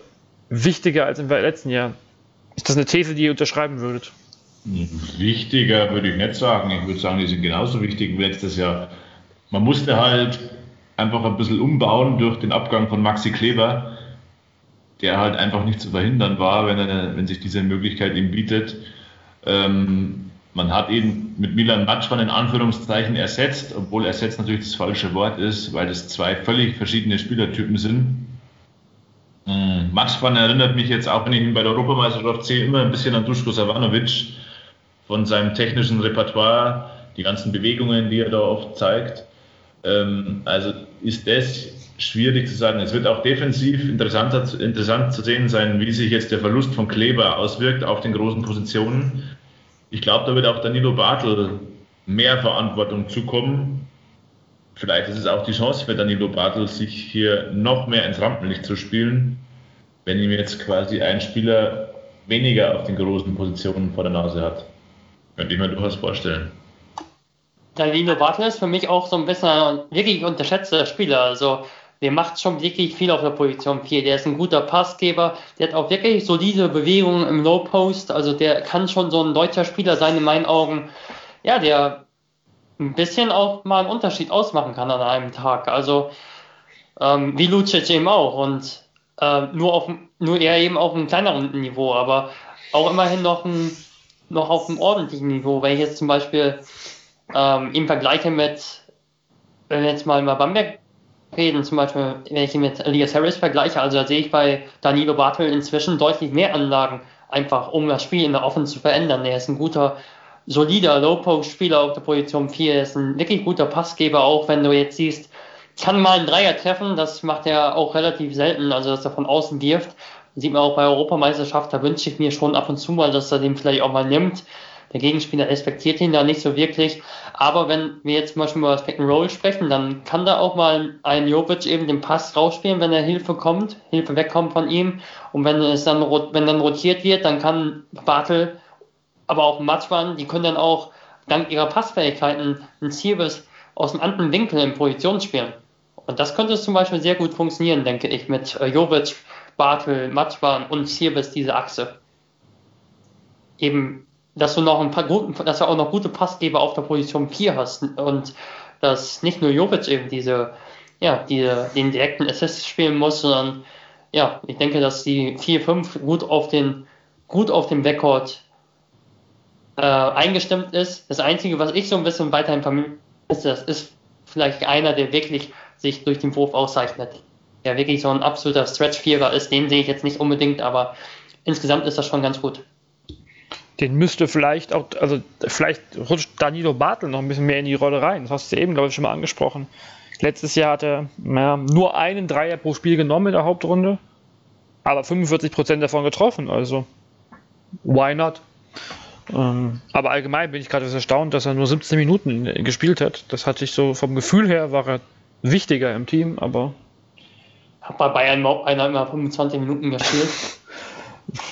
[SPEAKER 1] wichtiger als im letzten Jahr. Ist das eine These, die ihr unterschreiben würdet?
[SPEAKER 2] Wichtiger würde ich nicht sagen. Ich würde sagen, die sind genauso wichtig wie letztes Jahr. Man musste halt einfach ein bisschen umbauen durch den Abgang von Maxi Kleber, der halt einfach nicht zu verhindern war, wenn, er, wenn sich diese Möglichkeit ihm bietet. Ähm, man hat ihn mit Milan Matschwan in Anführungszeichen ersetzt, obwohl ersetzt natürlich das falsche Wort ist, weil das zwei völlig verschiedene Spielertypen sind. Ähm, Matschwan erinnert mich jetzt auch, wenn ich ihn bei der Europameisterschaft sehe, immer ein bisschen an Duschko Savanovic von seinem technischen Repertoire, die ganzen Bewegungen, die er da oft zeigt. Ähm, also ist das schwierig zu sagen. Es wird auch defensiv interessant zu sehen sein, wie sich jetzt der Verlust von Kleber auswirkt auf den großen Positionen. Ich glaube, da wird auch Danilo Bartel mehr Verantwortung zukommen. Vielleicht ist es auch die Chance für Danilo Bartel, sich hier noch mehr ins Rampenlicht zu spielen, wenn ihm jetzt quasi ein Spieler weniger auf den großen Positionen vor der Nase hat. Könnte ich mir durchaus vorstellen.
[SPEAKER 3] Danilo Bartel ist für mich auch so ein bisschen ein wirklich unterschätzter Spieler. Also der macht schon wirklich viel auf der Position 4. Der ist ein guter Passgeber, der hat auch wirklich solide Bewegungen im Low Post. Also der kann schon so ein deutscher Spieler sein in meinen Augen. Ja, der ein bisschen auch mal einen Unterschied ausmachen kann an einem Tag. Also ähm, wie Lucic eben auch und äh, nur auf nur eher eben auf einem kleineren Niveau, aber auch immerhin noch ein noch auf einem ordentlichen Niveau. Wenn ich jetzt zum Beispiel ähm, ihn vergleiche mit, wenn wir jetzt mal über Bamberg reden, zum Beispiel, wenn ich ihn mit Elias Harris vergleiche, also da sehe ich bei Danilo Bartel inzwischen deutlich mehr Anlagen, einfach um das Spiel in der Offense zu verändern. Er ist ein guter, solider Low-Post-Spieler auf der Position 4, er ist ein wirklich guter Passgeber, auch wenn du jetzt siehst, kann mal einen Dreier treffen, das macht er auch relativ selten, also dass er von außen wirft. sieht man auch bei Europameisterschaft, da wünsche ich mir schon ab und zu mal, dass er den vielleicht auch mal nimmt. Der Gegenspieler respektiert ihn da nicht so wirklich. Aber wenn wir jetzt zum Beispiel über das Pick and Roll sprechen, dann kann da auch mal ein Jovic eben den Pass rausspielen, wenn er Hilfe kommt, Hilfe wegkommt von ihm. Und wenn es dann, wenn dann rotiert wird, dann kann Bartel, aber auch Matschwan, die können dann auch dank ihrer Passfähigkeiten ein Zielbiss aus einem anderen Winkel in Position spielen. Und das könnte zum Beispiel sehr gut funktionieren, denke ich, mit äh, Jovic, Bartel, Matschwan und Zirbis diese Achse. Eben dass du noch ein paar guten, dass du auch noch gute Passgeber auf der Position 4 hast und dass nicht nur Jovic eben diese, ja, diese, den direkten Assist spielen muss, sondern ja, ich denke, dass die 4-5 gut auf den, gut auf dem Backcourt äh, eingestimmt ist. Das Einzige, was ich so ein bisschen weiterhin vermisse, das ist vielleicht einer, der wirklich sich durch den Wurf auszeichnet. Der wirklich so ein absoluter Stretch-Vierer ist, den sehe ich jetzt nicht unbedingt, aber insgesamt ist das schon ganz gut.
[SPEAKER 1] Den müsste vielleicht auch, also vielleicht rutscht Danilo Bartel noch ein bisschen mehr in die Rolle rein. Das hast du eben, glaube ich, schon mal angesprochen. Letztes Jahr hat er ja, nur einen Dreier pro Spiel genommen in der Hauptrunde, aber 45% davon getroffen. Also, why not? Ähm, aber allgemein bin ich gerade erstaunt, dass er nur 17 Minuten gespielt hat. Das hatte ich so vom Gefühl her, war er wichtiger im Team, aber.
[SPEAKER 3] Hat bei Bayern überhaupt einer immer 25 Minuten gespielt?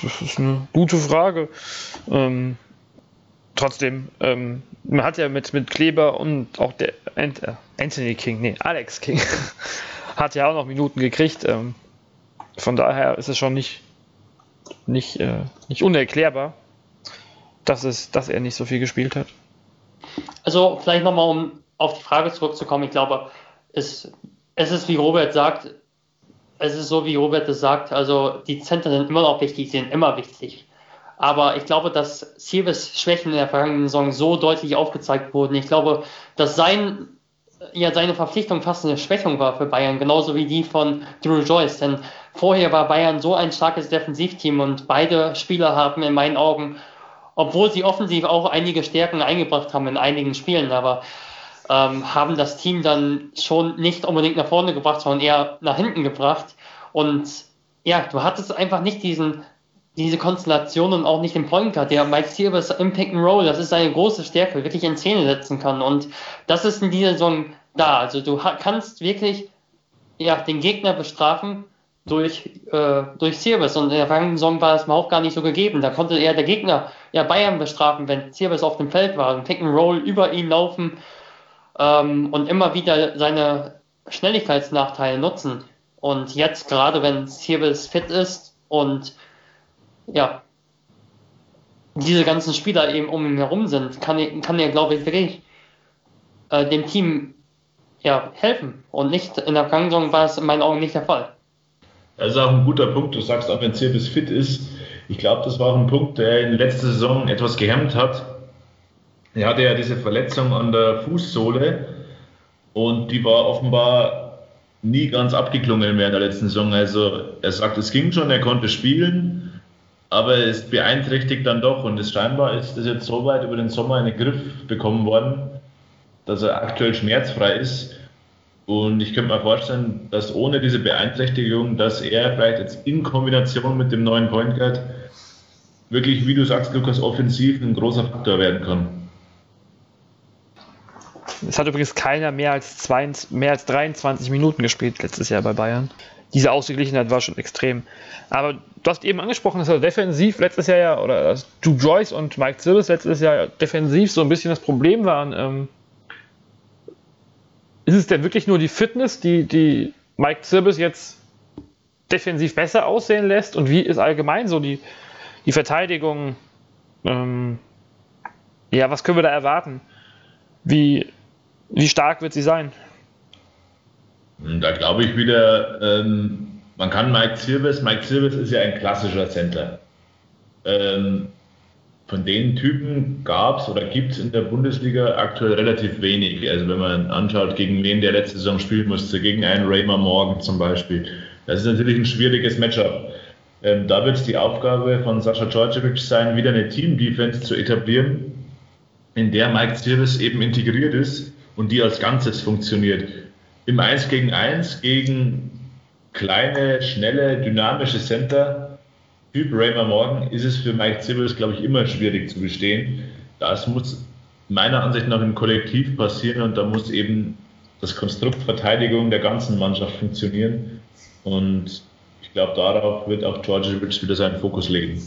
[SPEAKER 1] Das ist eine gute Frage. Ähm, trotzdem, ähm, man hat ja mit, mit Kleber und auch der äh, Anthony King, nee, Alex King, hat ja auch noch Minuten gekriegt. Ähm, von daher ist es schon nicht, nicht, äh, nicht unerklärbar, dass, es, dass er nicht so viel gespielt hat.
[SPEAKER 3] Also vielleicht nochmal, um auf die Frage zurückzukommen, ich glaube, es, es ist, wie Robert sagt, es ist so, wie Robert es sagt, also die Center sind immer noch wichtig, sind immer wichtig. Aber ich glaube, dass Silves Schwächen in der vergangenen Saison so deutlich aufgezeigt wurden. Ich glaube, dass sein, ja, seine Verpflichtung fast eine Schwächung war für Bayern, genauso wie die von Drew Joyce. Denn vorher war Bayern so ein starkes Defensivteam und beide Spieler haben in meinen Augen, obwohl sie offensiv auch einige Stärken eingebracht haben in einigen Spielen, aber ähm, haben das Team dann schon nicht unbedingt nach vorne gebracht, sondern eher nach hinten gebracht. Und ja, du hattest einfach nicht diesen, diese Konstellation und auch nicht den Point Guard, der Mike Silvers im Pick and Roll, das ist seine große Stärke, wirklich in Szene setzen kann. Und das ist in dieser Saison da. Also du kannst wirklich ja, den Gegner bestrafen durch, äh, durch Silvers. Und in der vergangenen Saison war es mir auch gar nicht so gegeben. Da konnte eher der Gegner ja Bayern bestrafen, wenn Silvers auf dem Feld war. Ein Pick and Roll über ihn laufen ähm, und immer wieder seine Schnelligkeitsnachteile nutzen. Und jetzt, gerade wenn Sirvis fit ist und ja, diese ganzen Spieler eben um ihn herum sind, kann, kann er, glaube ich, wirklich äh, dem Team ja, helfen. Und nicht in der Vergangenheit war es in meinen Augen nicht der Fall.
[SPEAKER 2] Das ist auch ein guter Punkt. Du sagst, auch wenn Sirvis fit ist, ich glaube, das war auch ein Punkt, der in letzter Saison etwas gehemmt hat er hatte ja diese Verletzung an der Fußsohle und die war offenbar nie ganz abgeklungen während der letzten Saison. Also er sagt, es ging schon, er konnte spielen, aber es beeinträchtigt dann doch und es scheinbar ist das jetzt so weit über den Sommer in den Griff bekommen worden, dass er aktuell schmerzfrei ist. Und ich könnte mir vorstellen, dass ohne diese Beeinträchtigung, dass er vielleicht jetzt in Kombination mit dem neuen Point Guard wirklich, wie du sagst, Lukas, offensiv ein großer Faktor werden kann.
[SPEAKER 1] Es hat übrigens keiner mehr als, zwei, mehr als 23 Minuten gespielt letztes Jahr bei Bayern. Diese Ausgeglichenheit war schon extrem. Aber du hast eben angesprochen, dass er defensiv letztes Jahr ja, oder dass du Joyce und Mike Zirbis letztes Jahr defensiv so ein bisschen das Problem waren. Ähm, ist es denn wirklich nur die Fitness, die, die Mike Zirbis jetzt defensiv besser aussehen lässt? Und wie ist allgemein so die, die Verteidigung? Ähm, ja, was können wir da erwarten? Wie, wie stark wird sie sein?
[SPEAKER 2] Da glaube ich wieder, ähm, man kann Mike Silvers, Mike Silvers ist ja ein klassischer Center. Ähm, von den Typen gab es oder gibt es in der Bundesliga aktuell relativ wenig. Also wenn man anschaut, gegen wen der letzte Saison spielen musste, gegen einen Raymer Morgan zum Beispiel. Das ist natürlich ein schwieriges Matchup. Ähm, da wird es die Aufgabe von Sascha Djordjevic sein, wieder eine Team-Defense zu etablieren, in der Mike Silvers eben integriert ist und die als Ganzes funktioniert. Im 1 gegen 1 gegen kleine, schnelle, dynamische Center, Typ Raymer Morgan, ist es für Mike Zibbels, glaube ich, immer schwierig zu bestehen. Das muss meiner Ansicht nach im Kollektiv passieren und da muss eben das Konstrukt Verteidigung der ganzen Mannschaft funktionieren. Und ich glaube, darauf wird auch George wieder seinen Fokus legen.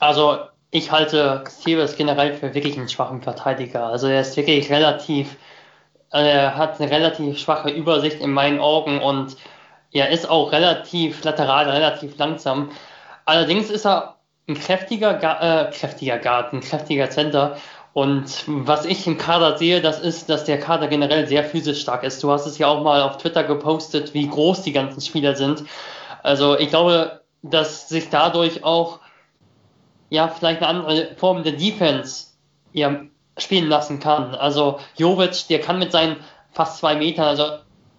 [SPEAKER 3] Also ich halte Stevens generell für wirklich einen schwachen Verteidiger. Also er ist wirklich relativ, also er hat eine relativ schwache Übersicht in meinen Augen und er ist auch relativ lateral, relativ langsam. Allerdings ist er ein kräftiger, äh, kräftiger Guard, ein kräftiger Center. Und was ich im Kader sehe, das ist, dass der Kader generell sehr physisch stark ist. Du hast es ja auch mal auf Twitter gepostet, wie groß die ganzen Spieler sind. Also ich glaube, dass sich dadurch auch ja vielleicht eine andere Form der Defense ja, spielen lassen kann. Also Jovic, der kann mit seinen fast zwei Metern, also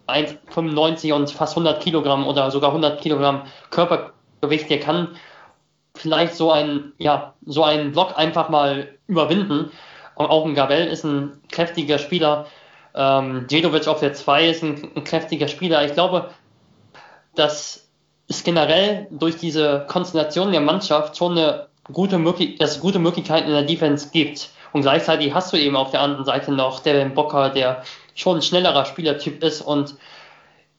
[SPEAKER 3] 1,95 und fast 100 Kilogramm oder sogar 100 Kilogramm Körpergewicht, der kann vielleicht so ein, ja, so einen Block einfach mal überwinden. Und auch ein Gabel ist ein kräftiger Spieler. Ähm, Jedovic auf der 2 ist ein, ein kräftiger Spieler. Ich glaube, dass es generell durch diese Konstellation der Mannschaft schon eine gute, dass es gute Möglichkeiten in der Defense gibt. Und gleichzeitig hast du eben auf der anderen Seite noch Devin Bocker, der schon ein schnellerer Spielertyp ist und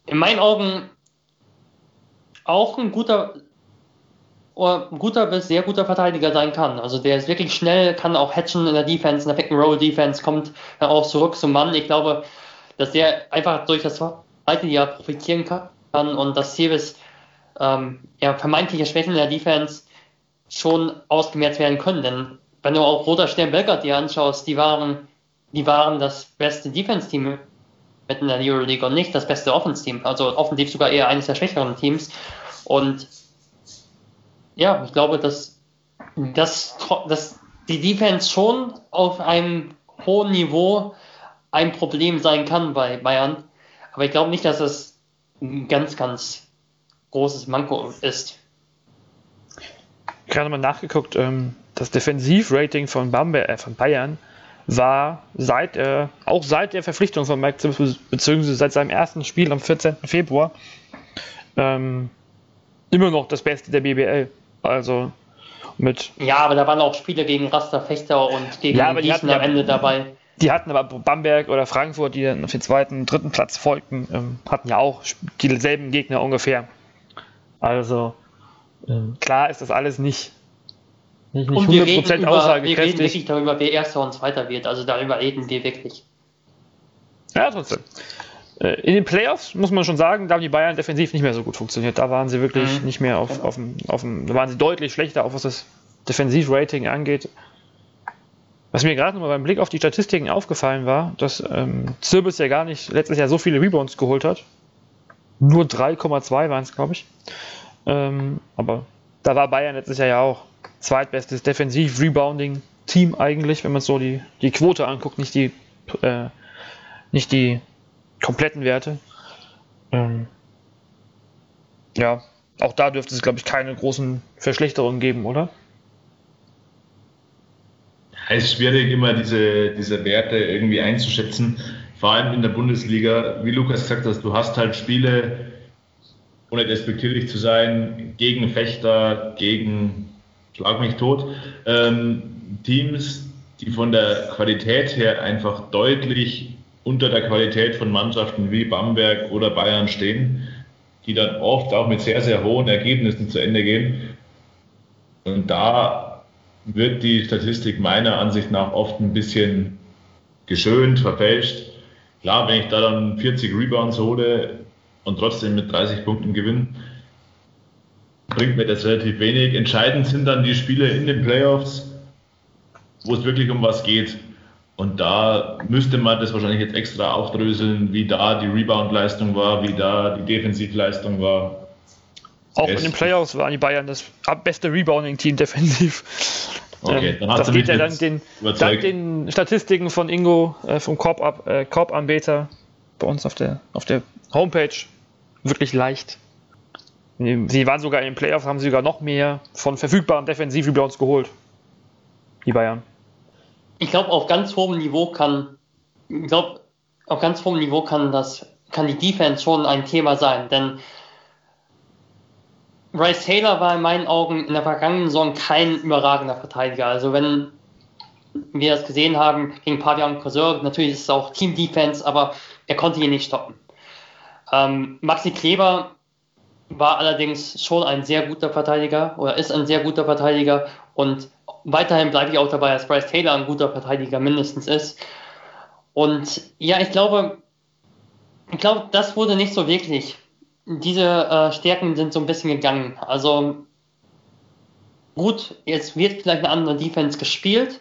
[SPEAKER 3] in meinen Augen auch ein guter, ein guter bis sehr guter Verteidiger sein kann. Also der ist wirklich schnell, kann auch hatchen in der Defense, in der Pick-and-Roll-Defense, kommt dann auch zurück zum Mann. Ich glaube, dass der einfach durch das zweite Jahr profitieren kann und dass Sevis ähm, ja, vermeintliche Schwächen in der Defense schon ausgemerzt werden können. Denn wenn du auch Roter Stern Belgrad dir anschaust, die waren, die waren das beste Defense-Team mit in der Euroleague und nicht das beste Offense-Team. Also offensiv sogar eher eines der schwächeren Teams. Und ja, ich glaube, dass, dass, dass die Defense schon auf einem hohen Niveau ein Problem sein kann bei Bayern. Aber ich glaube nicht, dass es ein ganz, ganz großes Manko ist.
[SPEAKER 1] Gerade mal nachgeguckt, ähm, das Defensivrating von, Bamberg, äh, von Bayern war seit, äh, auch seit der Verpflichtung von Mike Zims, beziehungsweise seit seinem ersten Spiel am 14. Februar, ähm, immer noch das Beste der BBL. Also mit.
[SPEAKER 3] Ja, aber da waren auch Spiele gegen Raster Fechter und gegen
[SPEAKER 1] ja, aber Gießen
[SPEAKER 3] am Ende dabei.
[SPEAKER 1] Die hatten aber Bamberg oder Frankfurt, die dann auf den zweiten, dritten Platz folgten, ähm, hatten ja auch dieselben Gegner ungefähr. Also ähm, klar ist das alles nicht
[SPEAKER 3] nicht, nicht und wir reden, über, wir reden wirklich darüber, wer Erster und Zweiter wird. Also darüber reden wir wirklich.
[SPEAKER 1] Ja, trotzdem. Äh, in den Playoffs muss man schon sagen, da haben die Bayern defensiv nicht mehr so gut funktioniert. Da waren sie wirklich mhm. nicht mehr auf, genau. auf, dem, auf dem, da waren sie deutlich schlechter, auch was das Defensivrating angeht. Was mir gerade nochmal beim Blick auf die Statistiken aufgefallen war, dass ähm, Zirbis ja gar nicht letztes Jahr so viele Rebounds geholt hat. Nur 3,2 waren es, glaube ich. Ähm, aber da war Bayern letztes Jahr ja auch zweitbestes Defensiv-Rebounding-Team eigentlich, wenn man so die, die Quote anguckt, nicht die, äh, nicht die kompletten Werte. Ähm, ja, auch da dürfte es, glaube ich, keine großen Verschlechterungen geben, oder?
[SPEAKER 2] Es ist schwierig, immer diese, diese Werte irgendwie einzuschätzen. Vor allem in der Bundesliga, wie Lukas gesagt hat, du hast halt Spiele, ohne despektierlich zu sein, gegen Fechter, gegen schlag mich tot, ähm, Teams, die von der Qualität her einfach deutlich unter der Qualität von Mannschaften wie Bamberg oder Bayern stehen, die dann oft auch mit sehr, sehr hohen Ergebnissen zu Ende gehen. Und da wird die Statistik meiner Ansicht nach oft ein bisschen geschönt, verfälscht. Klar, wenn ich da dann 40 Rebounds hole und trotzdem mit 30 Punkten gewinne, bringt mir das relativ wenig. Entscheidend sind dann die Spiele in den Playoffs, wo es wirklich um was geht. Und da müsste man das wahrscheinlich jetzt extra aufdröseln, wie da die Rebound-Leistung war, wie da die Defensivleistung war.
[SPEAKER 1] Auch in den Playoffs waren die Bayern das beste Rebounding-Team defensiv. Okay, ähm, dann das geht ja dann den, dank den Statistiken von Ingo äh, vom Korb-Anbeter äh, Korb bei uns auf der, auf der Homepage wirklich leicht. Sie waren sogar in den Playoffs, haben sie sogar noch mehr von verfügbaren Defensiv-Rebounds geholt. Die Bayern.
[SPEAKER 3] Ich glaube, auf ganz hohem Niveau kann, ich glaube, auf ganz hohem Niveau kann das, kann die Defense schon ein Thema sein, denn Bryce Taylor war in meinen Augen in der vergangenen Saison kein überragender Verteidiger. Also wenn wir das gesehen haben gegen Pavian Kosor, natürlich ist es auch Team Defense, aber er konnte ihn nicht stoppen. Ähm, Maxi Kleber war allerdings schon ein sehr guter Verteidiger oder ist ein sehr guter Verteidiger und weiterhin bleibe ich auch dabei, dass Bryce Taylor ein guter Verteidiger mindestens ist. Und ja, ich glaube, ich glaube, das wurde nicht so wirklich. Diese äh, Stärken sind so ein bisschen gegangen. Also gut, jetzt wird vielleicht eine andere Defense gespielt,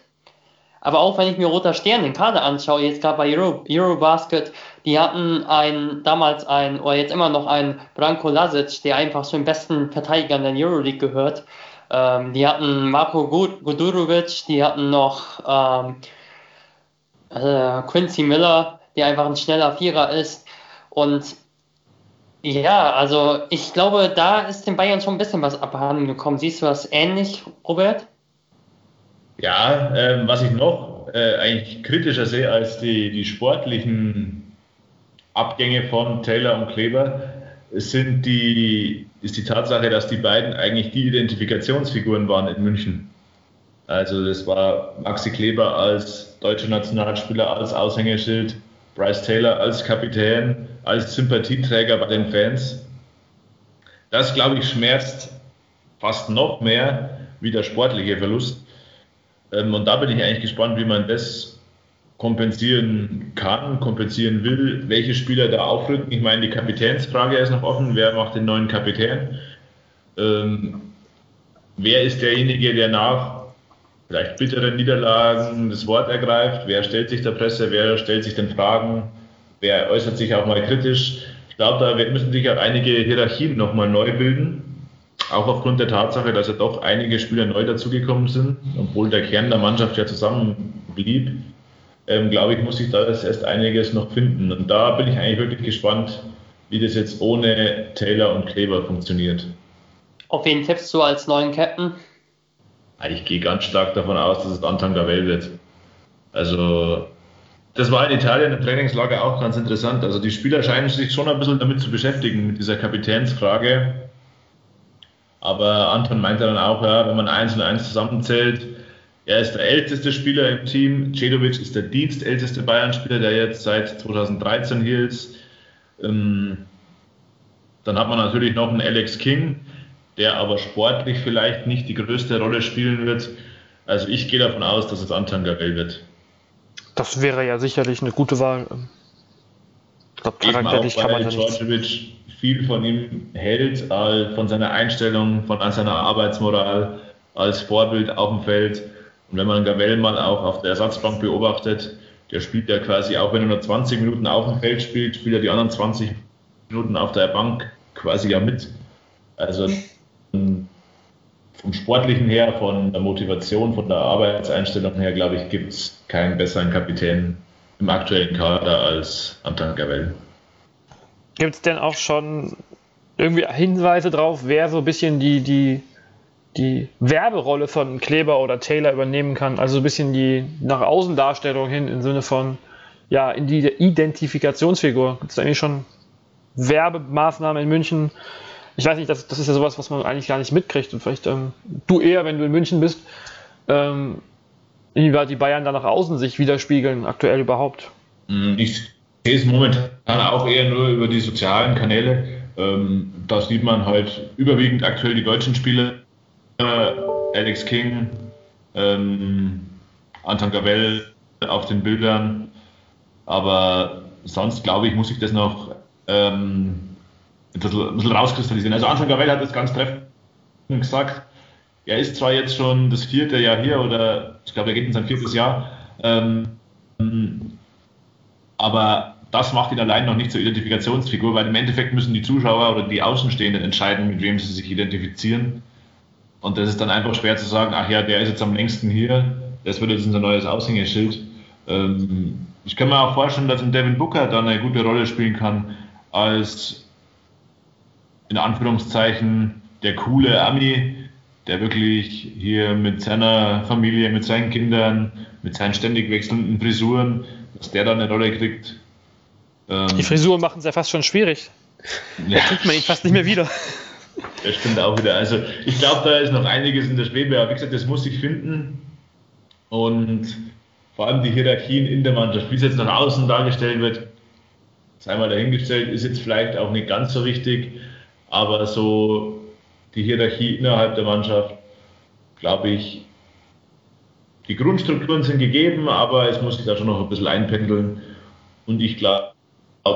[SPEAKER 3] aber auch wenn ich mir Roter Stern den Kader anschaue, jetzt gerade bei Euro, Eurobasket, die hatten ein, damals ein, oder jetzt immer noch ein Branko Lasic, der einfach zu den besten Verteidigern der Euroleague gehört. Ähm, die hatten Marko Gudurovic, die hatten noch ähm, äh, Quincy Miller, der einfach ein schneller Vierer ist. Und ja, also ich glaube, da ist den Bayern schon ein bisschen was abhanden gekommen. Siehst du das ähnlich, Robert?
[SPEAKER 2] Ja, ähm, was ich noch äh, eigentlich kritischer sehe als die, die sportlichen Abgänge von Taylor und Kleber, sind die, ist die Tatsache, dass die beiden eigentlich die Identifikationsfiguren waren in München. Also das war Maxi Kleber als deutscher Nationalspieler, als Aushängeschild, Bryce Taylor als Kapitän, als Sympathieträger bei den Fans. Das, glaube ich, schmerzt fast noch mehr wie der sportliche Verlust. Ähm, und da bin ich eigentlich gespannt, wie man das kompensieren kann, kompensieren will, welche Spieler da aufrücken. Ich meine, die Kapitänsfrage ist noch offen. Wer macht den neuen Kapitän? Ähm, wer ist derjenige, der nach vielleicht bitteren Niederlagen das Wort ergreift? Wer stellt sich der Presse? Wer stellt sich den Fragen? Wer äußert sich auch mal kritisch? Ich glaube, da müssen sich auch einige Hierarchien nochmal neu bilden. Auch aufgrund der Tatsache, dass ja doch einige Spieler neu dazugekommen sind, obwohl der Kern der Mannschaft ja zusammen blieb ähm, glaube ich, muss sich da erst einiges noch finden. Und da bin ich eigentlich wirklich gespannt, wie das jetzt ohne Taylor und Kleber funktioniert.
[SPEAKER 3] Auf wen tippst du als neuen Captain?
[SPEAKER 2] Ich gehe ganz stark davon aus, dass es Anton Gavel wird. Also, das war in Italien im Trainingslager auch ganz interessant. Also, die Spieler scheinen sich schon ein bisschen damit zu beschäftigen, mit dieser Kapitänsfrage. Aber Anton meinte dann auch, ja, wenn man eins und eins zusammenzählt, er ist der älteste Spieler im Team. Cedovic ist der dienstälteste Bayern-Spieler, der jetzt seit 2013 hier ist. Dann hat man natürlich noch einen Alex King, der aber sportlich vielleicht nicht die größte Rolle spielen wird. Also ich gehe davon aus, dass es Anton Gabel wird.
[SPEAKER 1] Das wäre ja sicherlich eine gute Wahl.
[SPEAKER 2] Ich glaube, charakterlich kann man ja nicht. viel von ihm hält, von seiner Einstellung, von seiner Arbeitsmoral als Vorbild auf dem Feld. Und wenn man Gavel mal auch auf der Ersatzbank beobachtet, der spielt ja quasi, auch wenn er nur 20 Minuten auf dem Feld spielt, spielt er die anderen 20 Minuten auf der Bank quasi ja mit. Also vom Sportlichen her, von der Motivation, von der Arbeitseinstellung her, glaube ich, gibt es keinen besseren Kapitän im aktuellen Kader als Anton Gavel.
[SPEAKER 1] Gibt es denn auch schon irgendwie Hinweise drauf, wer so ein bisschen die, die die Werberolle von Kleber oder Taylor übernehmen kann. Also ein bisschen die nach außen Darstellung hin im Sinne von ja, in die Identifikationsfigur. Gibt es eigentlich schon Werbemaßnahmen in München? Ich weiß nicht, das, das ist ja sowas, was man eigentlich gar nicht mitkriegt. Und vielleicht ähm, du eher, wenn du in München bist, ähm, inwieweit die Bayern da nach außen sich widerspiegeln, aktuell überhaupt.
[SPEAKER 2] Mm, ich sehe es momentan auch eher nur über die sozialen Kanäle. Ähm, da sieht man halt überwiegend aktuell die deutschen Spiele Alex King, ähm, Anton Gabel auf den Bildern. Aber sonst glaube ich, muss ich das noch ähm, ein, bisschen, rauskristallisieren. Also Anton Gabel hat das ganz treffend gesagt. Er ist zwar jetzt schon das vierte Jahr hier oder ich glaube, er geht in sein viertes Jahr. Ähm, aber das macht ihn allein noch nicht zur Identifikationsfigur, weil im Endeffekt müssen die Zuschauer oder die Außenstehenden entscheiden, mit wem sie sich identifizieren. Und das ist dann einfach schwer zu sagen, ach ja, der ist jetzt am längsten hier, das wird jetzt unser neues Aushängeschild. Ähm, ich kann mir auch vorstellen, dass ein Devin Booker dann eine gute Rolle spielen kann als in Anführungszeichen der coole Ami, der wirklich hier mit seiner Familie, mit seinen Kindern, mit seinen ständig wechselnden Frisuren, dass der dann eine Rolle kriegt.
[SPEAKER 1] Ähm, Die Frisuren machen es ja fast schon schwierig. Ja. Da kriegt man ihn fast nicht mehr wieder.
[SPEAKER 2] Das stimmt auch wieder. Also ich glaube, da ist noch einiges in der Schwebe, aber wie gesagt, das muss sich finden. Und vor allem die Hierarchien in der Mannschaft, wie es jetzt nach außen dargestellt wird, sei mal dahingestellt, ist jetzt vielleicht auch nicht ganz so wichtig, aber so die Hierarchie innerhalb der Mannschaft, glaube ich, die Grundstrukturen sind gegeben, aber es muss sich da schon noch ein bisschen einpendeln. Und ich glaube,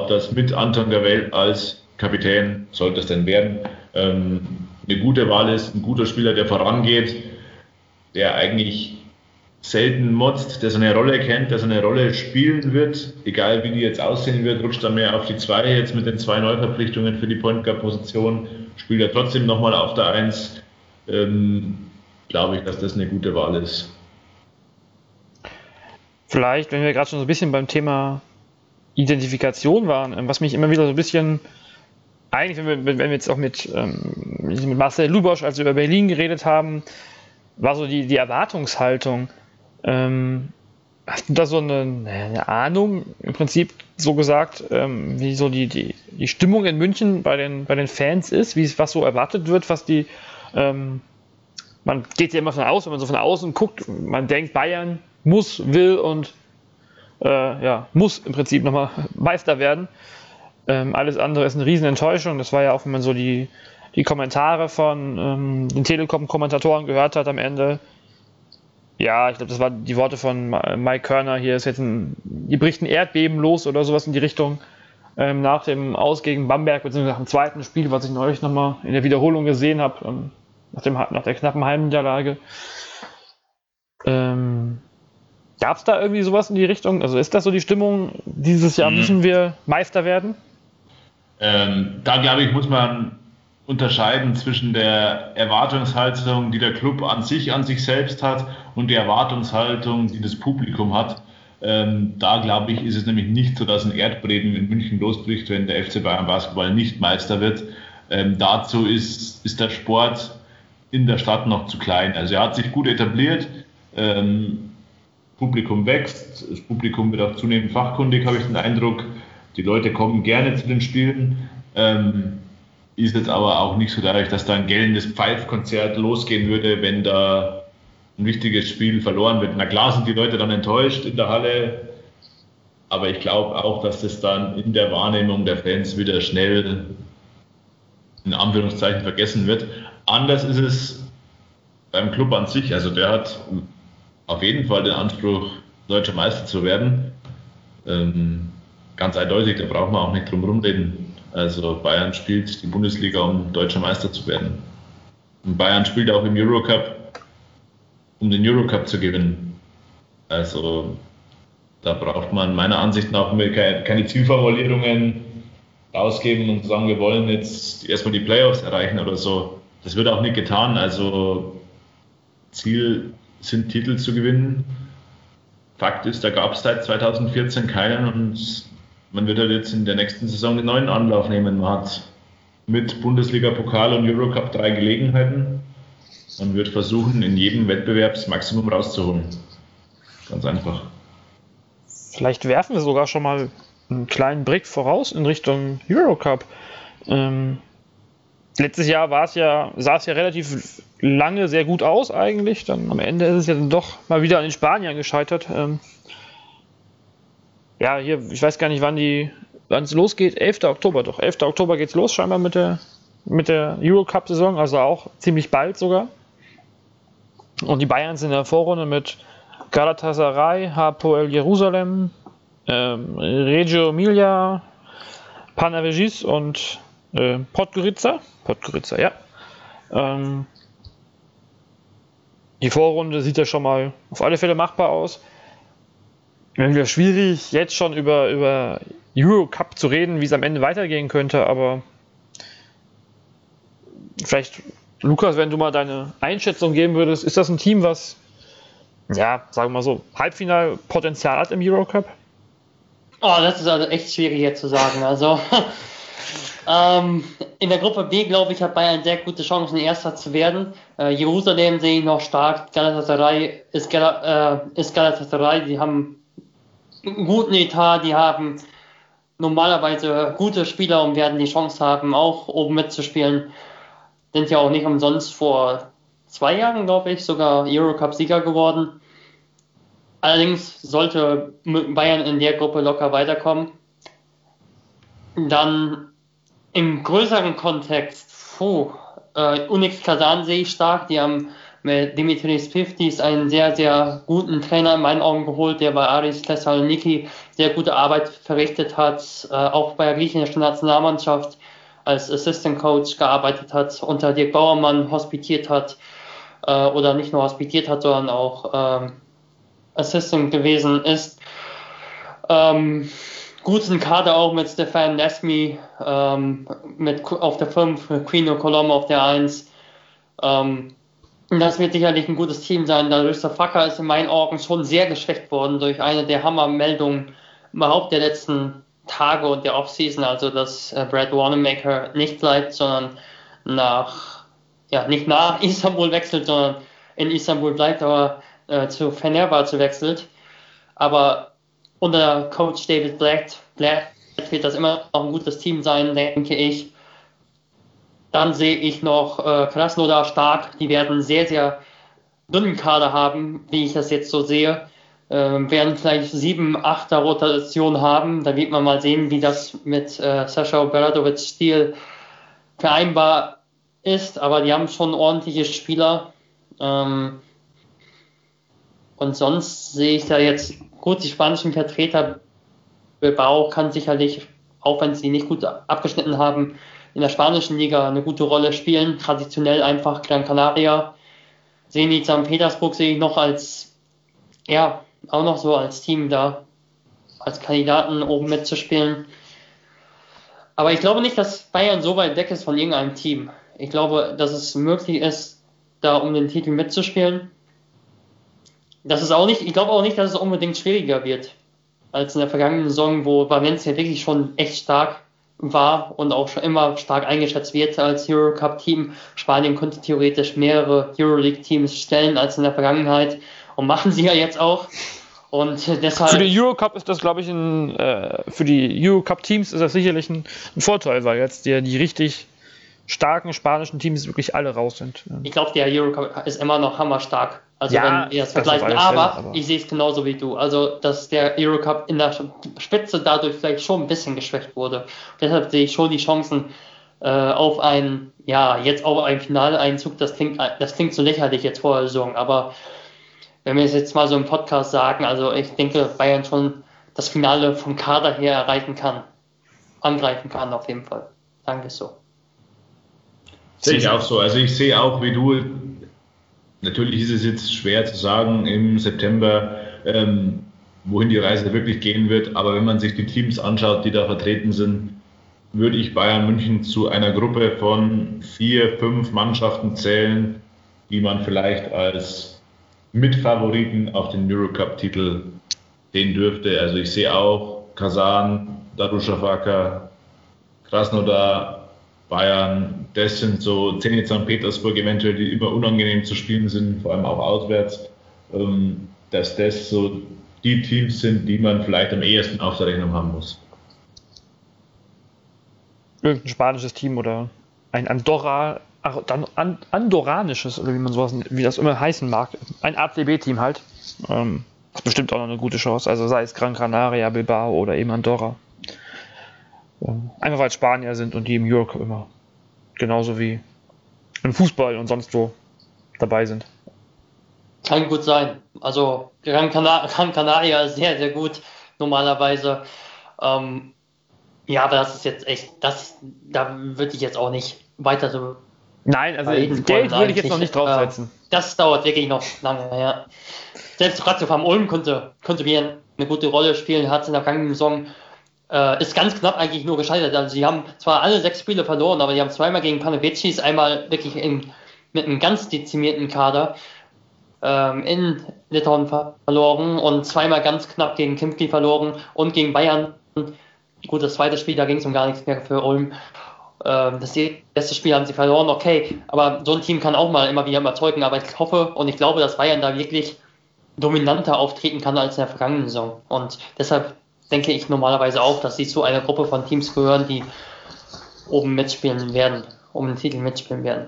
[SPEAKER 2] dass mit Anton Gavel als Kapitän, sollte es denn werden, eine gute Wahl ist, ein guter Spieler, der vorangeht, der eigentlich selten motzt, der seine Rolle kennt, der seine Rolle spielen wird, egal wie die jetzt aussehen wird, rutscht er mehr auf die 2 jetzt mit den zwei Neuverpflichtungen für die Point Guard Position, spielt er trotzdem nochmal auf der 1. Ähm, glaube ich, dass das eine gute Wahl ist.
[SPEAKER 1] Vielleicht, wenn wir gerade schon so ein bisschen beim Thema Identifikation waren. Ähm, was mich immer wieder so ein bisschen, eigentlich, wenn wir, wenn wir jetzt auch mit, ähm, mit Marcel Lubosch, als wir über Berlin geredet haben, war so die, die Erwartungshaltung. Ähm, hast du da so eine, eine, Ahnung, im Prinzip so gesagt, ähm, wie so die, die, die Stimmung in München bei den, bei den Fans ist, wie was so erwartet wird, was die, ähm, man geht ja immer von aus, wenn man so von außen guckt, man denkt, Bayern muss, will und äh, ja, muss im Prinzip nochmal Meister werden. Ähm, alles andere ist eine Riesenenttäuschung. Das war ja auch, wenn man so die, die Kommentare von ähm, den Telekom-Kommentatoren gehört hat am Ende. Ja, ich glaube, das waren die Worte von Mike Körner. Hier ist jetzt ein, hier bricht ein Erdbeben los oder sowas in die Richtung. Ähm, nach dem Aus gegen Bamberg, beziehungsweise nach dem zweiten Spiel, was ich neulich nochmal in der Wiederholung gesehen habe, ähm, nach, nach der knappen Heimniederlage. Ähm, Gab es da irgendwie sowas in die Richtung? Also ist das so die Stimmung, dieses Jahr mhm. müssen wir Meister werden?
[SPEAKER 2] Ähm, da glaube ich, muss man unterscheiden zwischen der Erwartungshaltung, die der Club an sich, an sich selbst hat und der Erwartungshaltung, die das Publikum hat. Ähm, da glaube ich, ist es nämlich nicht so, dass ein Erdbeben in München losbricht, wenn der FC Bayern Basketball nicht Meister wird. Ähm, dazu ist, ist der Sport in der Stadt noch zu klein. Also er hat sich gut etabliert. Ähm, Publikum wächst, das Publikum wird auch zunehmend fachkundig, habe ich den Eindruck. Die Leute kommen gerne zu den Spielen. Ähm, ist jetzt aber auch nicht so dadurch, dass da ein gellendes Pfeifkonzert losgehen würde, wenn da ein wichtiges Spiel verloren wird. Na klar sind die Leute dann enttäuscht in der Halle, aber ich glaube auch, dass das dann in der Wahrnehmung der Fans wieder schnell in Anführungszeichen vergessen wird. Anders ist es beim Club an sich. Also der hat auf jeden Fall den Anspruch, deutscher Meister zu werden. Ähm, ganz eindeutig, da braucht man auch nicht drum rumreden. Also Bayern spielt die Bundesliga, um deutscher Meister zu werden. Und Bayern spielt auch im Eurocup, um den Eurocup zu gewinnen. Also da braucht man meiner Ansicht nach keine Zielformulierungen rausgeben und sagen, wir wollen jetzt erstmal die Playoffs erreichen oder so. Das wird auch nicht getan. Also Ziel sind Titel zu gewinnen. Fakt ist, da gab es seit 2014 keinen und man wird halt jetzt in der nächsten Saison einen neuen Anlauf nehmen. Man hat mit Bundesliga, Pokal und Eurocup drei Gelegenheiten und wird versuchen, in jedem Wettbewerb das Maximum rauszuholen. Ganz einfach.
[SPEAKER 1] Vielleicht werfen wir sogar schon mal einen kleinen Blick voraus in Richtung Eurocup. Ähm, letztes Jahr war es ja, sah es ja relativ lange sehr gut aus eigentlich. Dann am Ende ist es ja dann doch mal wieder an den Spaniern gescheitert. Ähm, ja, hier, ich weiß gar nicht, wann die, wann es losgeht. 11. Oktober doch. 11. Oktober geht es los scheinbar mit der, mit der Eurocup-Saison, also auch ziemlich bald sogar. Und die Bayern sind in der Vorrunde mit Galatasaray, Hapoel Jerusalem, ähm, Reggio Emilia, Panavegis und äh, Podgorica. Podgorica, ja. Ähm, die Vorrunde sieht ja schon mal auf alle Fälle machbar aus. Wenn wir schwierig, jetzt schon über, über Eurocup zu reden, wie es am Ende weitergehen könnte, aber vielleicht, Lukas, wenn du mal deine Einschätzung geben würdest, ist das ein Team, was, ja, sagen wir mal so, Halbfinalpotenzial hat im Eurocup?
[SPEAKER 3] Oh, das ist also echt schwierig jetzt zu sagen. Also, ähm, in der Gruppe B, glaube ich, hat Bayern sehr gute Chancen, Erster zu werden. Äh, Jerusalem sehe ich noch stark. Galatasaray ist, Gal äh, ist Galatasaray. Die haben einen guten Etat, die haben normalerweise gute Spieler und werden die Chance haben, auch oben mitzuspielen. Sind ja auch nicht umsonst vor zwei Jahren, glaube ich, sogar Eurocup-Sieger geworden. Allerdings sollte Bayern in der Gruppe locker weiterkommen. Dann im größeren Kontext, puh, äh, Unix Kazan sehe ich stark. Die haben mit Dimitris Piftis einen sehr, sehr guten Trainer in meinen Augen geholt, der bei Aris Thessaloniki sehr gute Arbeit verrichtet hat, äh, auch bei der griechischen Nationalmannschaft als Assistant Coach gearbeitet hat, unter Dirk Bauermann hospitiert hat äh, oder nicht nur hospitiert hat, sondern auch ähm, Assistant gewesen ist. Ähm, guten Kader auch mit Stefan Nesmi, ähm, mit auf der 5, Quino Colombo auf der 1. Ähm, das wird sicherlich ein gutes Team sein. Der Röster Facker ist in meinen Augen schon sehr geschwächt worden durch eine der Hammermeldungen überhaupt der letzten Tage und der Offseason, also dass äh, Brad Wanamaker nicht bleibt, sondern nach, ja, nicht nach Istanbul wechselt, sondern in Istanbul bleibt, aber äh, zu Fenerbahce wechselt. Aber unter Coach David Black, Black wird das immer noch ein gutes Team sein, denke ich. Dann sehe ich noch äh, Krasnodar stark. Die werden sehr, sehr dünnen Kader haben, wie ich das jetzt so sehe. Ähm, werden vielleicht sieben, achter Rotation haben. Da wird man mal sehen, wie das mit äh, Sascha Obradovic Stil vereinbar ist. Aber die haben schon ordentliche Spieler. Ähm, und sonst sehe ich da jetzt gut die spanischen Vertreter. Bilbao kann sicherlich, auch wenn sie nicht gut abgeschnitten haben, in der spanischen Liga eine gute Rolle spielen. Traditionell einfach Gran Canaria. Zenit St. Petersburg sehe ich noch als, ja, auch noch so als Team da, als Kandidaten oben mitzuspielen. Aber ich glaube nicht, dass Bayern so weit weg ist von irgendeinem Team. Ich glaube, dass es möglich ist, da um den Titel mitzuspielen. Das ist auch nicht, ich glaube auch nicht, dass es unbedingt schwieriger wird als in der vergangenen Saison, wo Valencia wirklich schon echt stark war und auch schon immer stark eingeschätzt wird als Eurocup-Team. Spanien konnte theoretisch mehrere Euroleague-Teams stellen als in der Vergangenheit und machen sie ja jetzt auch. Und deshalb.
[SPEAKER 1] Für die Eurocup ist das, glaube ich, ein, äh, für die Eurocup-Teams ist das sicherlich ein, ein, Vorteil, weil jetzt die, die richtig starken spanischen Teams wirklich alle raus sind.
[SPEAKER 3] Ich glaube, der Eurocup ist immer noch hammerstark. Also ja, wenn wir das vergleichen. Das aber, Fälle, aber, ich sehe es genauso wie du. Also, dass der Eurocup in der Spitze dadurch vielleicht schon ein bisschen geschwächt wurde. Deshalb sehe ich schon die Chancen äh, auf einen, ja, jetzt auf einen Finaleinzug. Das klingt, das klingt so lächerlich jetzt vor der Saison. Aber wenn wir es jetzt mal so im Podcast sagen, also ich denke, Bayern schon das Finale vom Kader her erreichen kann. Angreifen kann auf jeden Fall. Danke so.
[SPEAKER 2] Sehe ich auch so. Also ich sehe auch, wie du Natürlich ist es jetzt schwer zu sagen im September, ähm, wohin die Reise wirklich gehen wird. Aber wenn man sich die Teams anschaut, die da vertreten sind, würde ich Bayern München zu einer Gruppe von vier, fünf Mannschaften zählen, die man vielleicht als Mitfavoriten auf den Eurocup-Titel sehen dürfte. Also ich sehe auch Kasan, Daruschafaka, Krasnodar, Bayern, das sind so Zenit St. Petersburg eventuell, die immer unangenehm zu spielen sind, vor allem auch auswärts, ähm, dass das so die Teams sind, die man vielleicht am ehesten auf der Rechnung haben muss.
[SPEAKER 1] Irgendein spanisches Team oder ein Andorra, dann Andorranisches, oder wie man sowas, wie das immer heißen mag, ein ACB-Team halt. Ähm, ist bestimmt auch noch eine gute Chance. Also sei es Gran Canaria, Bilbao oder eben Andorra. Einfach weil Spanier sind und die im Eurocup immer genauso wie im Fußball und sonst wo dabei sind.
[SPEAKER 3] Kann gut sein. Also Gran, Cana Gran Canaria ist sehr, sehr gut normalerweise. Ähm, ja, aber das ist jetzt echt, das, da würde ich jetzt auch nicht weiter so.
[SPEAKER 1] Nein, also Geld würde ich jetzt noch nicht draufsetzen.
[SPEAKER 3] Äh, das dauert wirklich noch lange, ja. Selbst gerade vom Ulm könnte, könnte wieder eine gute Rolle spielen, hat es in der vergangenen Saison äh, ist ganz knapp eigentlich nur gescheitert. Also sie haben zwar alle sechs Spiele verloren, aber die haben zweimal gegen Panovicis, einmal wirklich in, mit einem ganz dezimierten Kader ähm, in Litauen verloren und zweimal ganz knapp gegen Kimki verloren und gegen Bayern. Gut, das zweite Spiel, da ging es um gar nichts mehr für Ulm. Ähm, das erste Spiel haben sie verloren, okay, aber so ein Team kann auch mal immer wieder überzeugen, aber ich hoffe und ich glaube, dass Bayern da wirklich dominanter auftreten kann als in der vergangenen Saison. Und deshalb denke ich normalerweise auch, dass sie zu einer Gruppe von Teams gehören, die oben mitspielen werden, um den Titel mitspielen werden.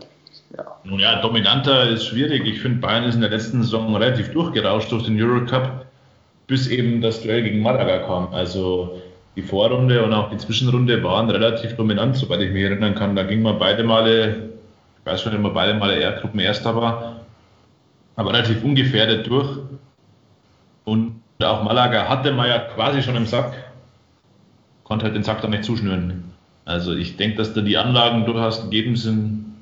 [SPEAKER 2] Ja. Nun ja, dominanter ist schwierig. Ich finde, Bayern ist in der letzten Saison relativ durchgerauscht durch den Eurocup, bis eben das Duell gegen Malaga kam. Also die Vorrunde und auch die Zwischenrunde waren relativ dominant, soweit ich mich erinnern kann. Da ging man beide Male, ich weiß schon immer, beide Male eher Gruppenerster war, aber relativ ungefährdet durch. Und auch Malaga hatte man ja quasi schon im Sack, konnte halt den Sack dann nicht zuschnüren. Also ich denke, dass da die Anlagen durchaus gegeben sind,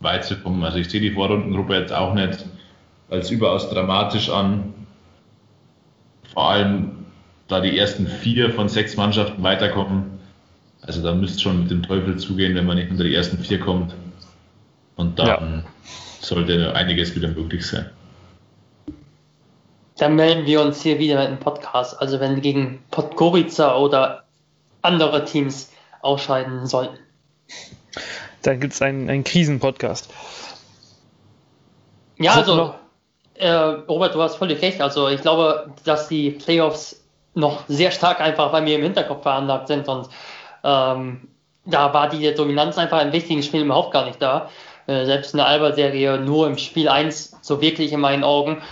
[SPEAKER 2] weit zu kommen. Also ich sehe die Vorrundengruppe jetzt auch nicht als überaus dramatisch an. Vor allem, da die ersten vier von sechs Mannschaften weiterkommen. Also da müsste schon mit dem Teufel zugehen, wenn man nicht unter die ersten vier kommt. Und dann ja. sollte einiges wieder möglich sein.
[SPEAKER 3] Dann melden wir uns hier wieder im Podcast. Also wenn gegen Podgorica oder andere Teams ausscheiden sollten.
[SPEAKER 1] Dann gibt es einen, einen Krisenpodcast.
[SPEAKER 3] Ja, also, äh, Robert, du hast völlig recht. Also, ich glaube, dass die Playoffs noch sehr stark einfach bei mir im Hinterkopf veranlagt sind und ähm, da war die Dominanz einfach in wichtigen Spielen überhaupt gar nicht da. Äh, selbst eine Alba-Serie nur im Spiel 1 so wirklich in meinen Augen.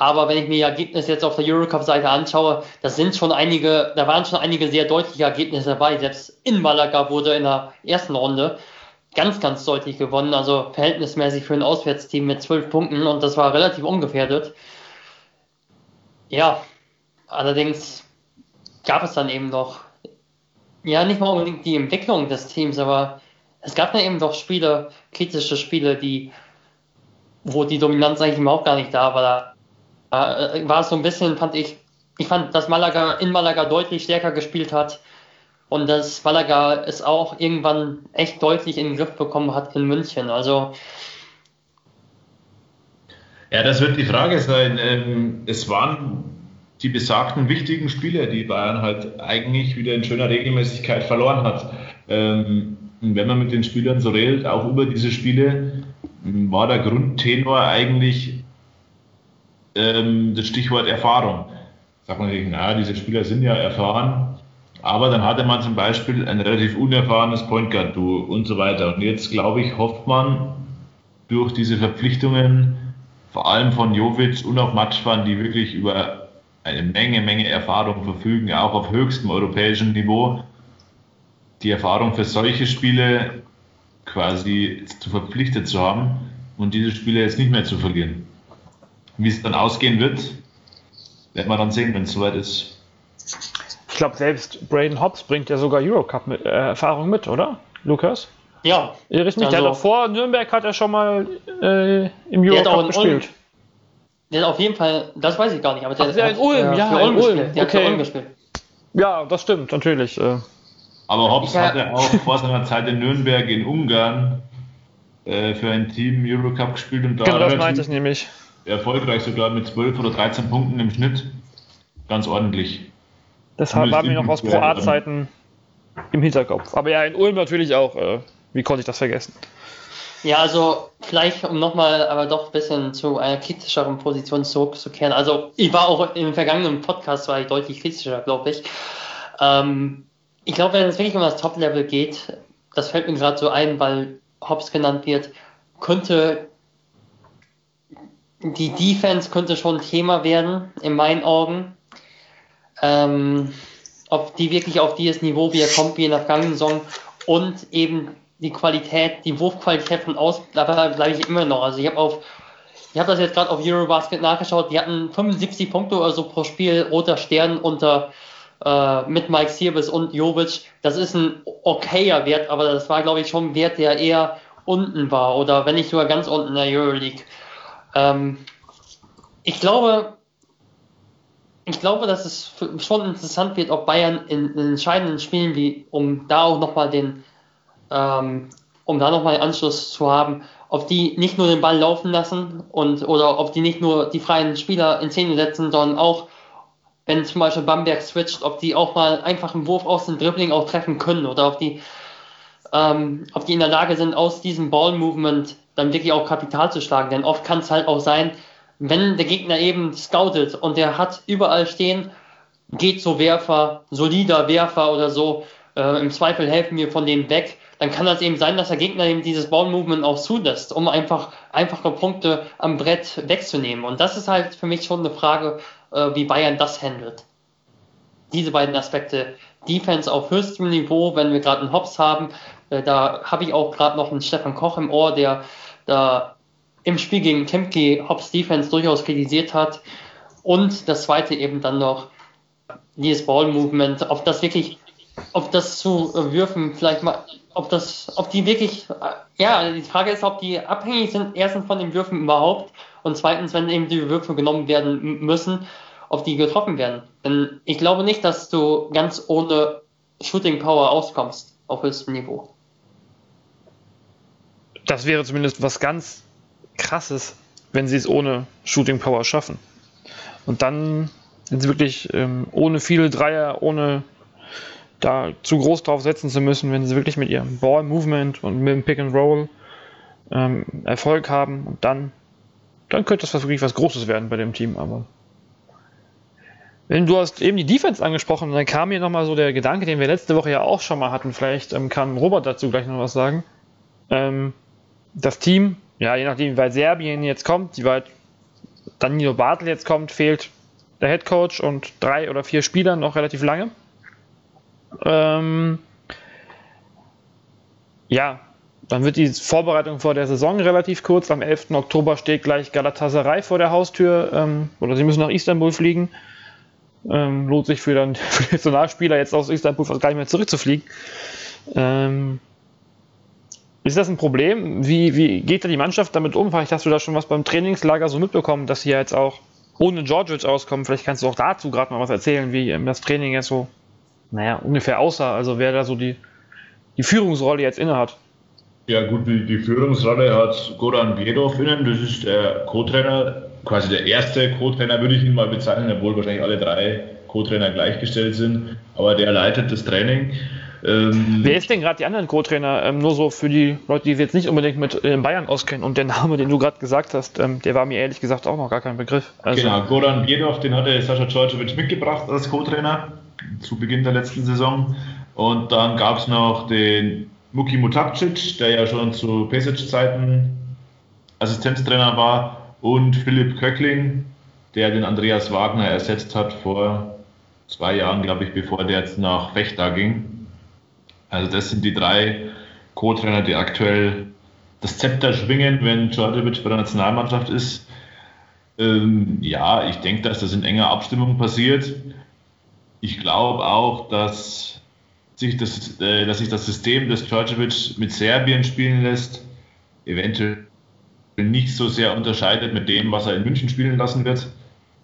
[SPEAKER 3] Aber wenn ich mir die Ergebnisse jetzt auf der Eurocup-Seite anschaue, das sind schon einige, da waren schon einige sehr deutliche Ergebnisse dabei. Selbst in Malaga wurde in der ersten Runde ganz, ganz deutlich gewonnen. Also verhältnismäßig für ein Auswärtsteam mit zwölf Punkten und das war relativ ungefährdet. Ja, allerdings gab es dann eben noch, ja, nicht mal unbedingt die Entwicklung des Teams, aber es gab dann eben doch Spiele, kritische Spiele, die, wo die Dominanz eigentlich überhaupt gar nicht da war. Äh, war es so ein bisschen, fand ich, ich fand, dass Malaga in Malaga deutlich stärker gespielt hat und dass Malaga es auch irgendwann echt deutlich in den Griff bekommen hat in München. Also
[SPEAKER 2] ja, das wird die Frage sein. Ähm, es waren die besagten wichtigen Spiele, die Bayern halt eigentlich wieder in schöner Regelmäßigkeit verloren hat. Ähm, wenn man mit den Spielern so redet, auch über diese Spiele, war der Grundtenor eigentlich ähm, das Stichwort Erfahrung. Sagt man sich, na, diese Spieler sind ja erfahren, aber dann hatte man zum Beispiel ein relativ unerfahrenes Point Guard Duo und so weiter. Und jetzt glaube ich, hofft man durch diese Verpflichtungen, vor allem von Jovic und auch Matschwan, die wirklich über eine Menge, Menge Erfahrung verfügen, auch auf höchstem europäischen Niveau, die Erfahrung für solche Spiele quasi zu verpflichtet zu haben und diese Spiele jetzt nicht mehr zu verlieren. Wie es dann ausgehen wird, werden wir dann sehen, wenn es soweit ist.
[SPEAKER 1] Ich glaube, selbst Braden Hobbs bringt ja sogar Eurocup-Erfahrung mit, äh, oder, Lukas?
[SPEAKER 3] Ja.
[SPEAKER 1] Ich mich, also, der doch vor Nürnberg hat er schon mal äh, im Eurocup gespielt.
[SPEAKER 3] Der hat auf jeden Fall, das weiß ich gar nicht, aber der
[SPEAKER 1] Ach, hat in Ulm, ja, in Ulm,
[SPEAKER 3] gespielt. Der
[SPEAKER 1] okay.
[SPEAKER 3] hat Ulm gespielt.
[SPEAKER 1] Ja, das stimmt, natürlich. Äh.
[SPEAKER 2] Aber Hobbs ja. hatte auch vor seiner Zeit in Nürnberg in Ungarn äh, für ein Team Eurocup gespielt und
[SPEAKER 1] da genau, das meinte ich nämlich.
[SPEAKER 2] Erfolgreich sogar mit 12 oder 13 Punkten im Schnitt. Ganz ordentlich.
[SPEAKER 1] Das war mir noch aus Pro A-Zeiten im Hinterkopf. Aber ja, in Ulm natürlich auch. Äh, wie konnte ich das vergessen?
[SPEAKER 3] Ja, also vielleicht um nochmal aber doch ein bisschen zu einer kritischeren Position zurückzukehren. Also ich war auch im vergangenen Podcast war ich deutlich kritischer, glaube ich. Ähm, ich glaube, wenn es wirklich um das Top-Level geht, das fällt mir gerade so ein, weil Hobbs genannt wird, könnte die Defense könnte schon ein Thema werden, in meinen Augen. Ähm, ob die wirklich auf dieses Niveau wieder kommt wie in der vergangenen Saison und eben die Qualität, die Wurfqualität von aus, da bleibe ich immer noch. Also ich habe auf, ich habe das jetzt gerade auf Eurobasket nachgeschaut, die hatten 75 Punkte oder so pro Spiel, roter Stern unter äh, mit Mike Sirbis und Jovic. Das ist ein okayer Wert, aber das war, glaube ich, schon ein Wert, der eher unten war oder wenn nicht sogar ganz unten in der Euroleague. Ähm, ich glaube, ich glaube, dass es schon interessant wird, ob Bayern in, in entscheidenden Spielen, wie um da auch nochmal den, ähm, um da nochmal einen Anschluss zu haben, ob die nicht nur den Ball laufen lassen und oder ob die nicht nur die freien Spieler in Szene setzen, sondern auch, wenn zum Beispiel Bamberg switcht, ob die auch mal einfach einen Wurf aus dem Dribbling auch treffen können oder ob die, ähm, ob die in der Lage sind, aus diesem Ball-Movement dann wirklich auch Kapital zu schlagen. Denn oft kann es halt auch sein, wenn der Gegner eben scoutet und der hat überall stehen, geht so Werfer, solider Werfer oder so, äh, im Zweifel helfen wir von dem weg, dann kann das eben sein, dass der Gegner eben dieses Ball-Movement auch zulässt, um einfach einfache Punkte am Brett wegzunehmen. Und das ist halt für mich schon eine Frage, äh, wie Bayern das handelt. Diese beiden Aspekte. Defense auf höchstem Niveau, wenn wir gerade einen Hops haben, äh, da habe ich auch gerade noch einen Stefan Koch im Ohr, der da im Spiel gegen Temke Hobbs Defense durchaus kritisiert hat. Und das zweite eben dann noch dieses Ball Movement, ob das wirklich, ob das zu Würfen vielleicht mal, ob das, ob die wirklich, ja, die Frage ist, ob die abhängig sind, erstens von den Würfen überhaupt und zweitens, wenn eben die Würfe genommen werden müssen, ob die getroffen werden. Denn ich glaube nicht, dass du ganz ohne Shooting Power auskommst auf höchstem Niveau.
[SPEAKER 1] Das wäre zumindest was ganz krasses, wenn sie es ohne Shooting Power schaffen. Und dann sind sie wirklich ähm, ohne viele Dreier, ohne da zu groß drauf setzen zu müssen, wenn sie wirklich mit ihrem Ball-Movement und mit dem Pick-and-Roll ähm, Erfolg haben. Und dann, dann könnte das wirklich was Großes werden bei dem Team. Aber wenn du hast eben die Defense angesprochen, dann kam mir nochmal so der Gedanke, den wir letzte Woche ja auch schon mal hatten. Vielleicht ähm, kann Robert dazu gleich noch was sagen. Ähm, das Team, ja, je nachdem, wie weit Serbien jetzt kommt, wie weit Danilo Bartel jetzt kommt, fehlt der Head Coach und drei oder vier Spieler noch relativ lange. Ähm, ja, dann wird die Vorbereitung vor der Saison relativ kurz. Am 11. Oktober steht gleich Galatasaray vor der Haustür ähm, oder sie müssen nach Istanbul fliegen. Ähm, lohnt sich für, dann, für den Nationalspieler jetzt aus Istanbul fast gar nicht mehr zurückzufliegen. Ähm, ist das ein Problem? Wie, wie geht da die Mannschaft damit um? Vielleicht hast du da schon was beim Trainingslager so mitbekommen, dass sie ja jetzt auch ohne Georgic auskommen. Vielleicht kannst du auch dazu gerade mal was erzählen, wie das Training jetzt so, naja, ungefähr aussah. Also wer da so die, die Führungsrolle jetzt innehat.
[SPEAKER 2] Ja gut, die, die Führungsrolle hat Goran Bjedov innen. Das ist der Co-Trainer, quasi der erste Co-Trainer, würde ich ihn mal bezeichnen, obwohl wahrscheinlich alle drei Co-Trainer gleichgestellt sind. Aber der leitet das Training.
[SPEAKER 1] Ähm, Wer ist denn gerade die anderen Co-Trainer? Ähm, nur so für die Leute, die sich jetzt nicht unbedingt mit äh, Bayern auskennen. Und der Name, den du gerade gesagt hast, ähm, der war mir ehrlich gesagt auch noch gar kein Begriff.
[SPEAKER 2] Also, genau, Goran Biedov, den hatte Sascha Djordjevic mitgebracht als Co-Trainer zu Beginn der letzten Saison. Und dann gab es noch den Muki Mutapcic, der ja schon zu Pesic-Zeiten Assistenztrainer war. Und Philipp Köckling, der den Andreas Wagner ersetzt hat vor zwei Jahren, glaube ich, bevor der jetzt nach Fechter ging. Also das sind die drei Co-Trainer, die aktuell das Zepter schwingen, wenn Djordjevic bei der Nationalmannschaft ist. Ähm, ja, ich denke, dass das in enger Abstimmung passiert. Ich glaube auch, dass sich, das, äh, dass sich das System des Djordjevic mit Serbien spielen lässt, eventuell nicht so sehr unterscheidet mit dem, was er in München spielen lassen wird,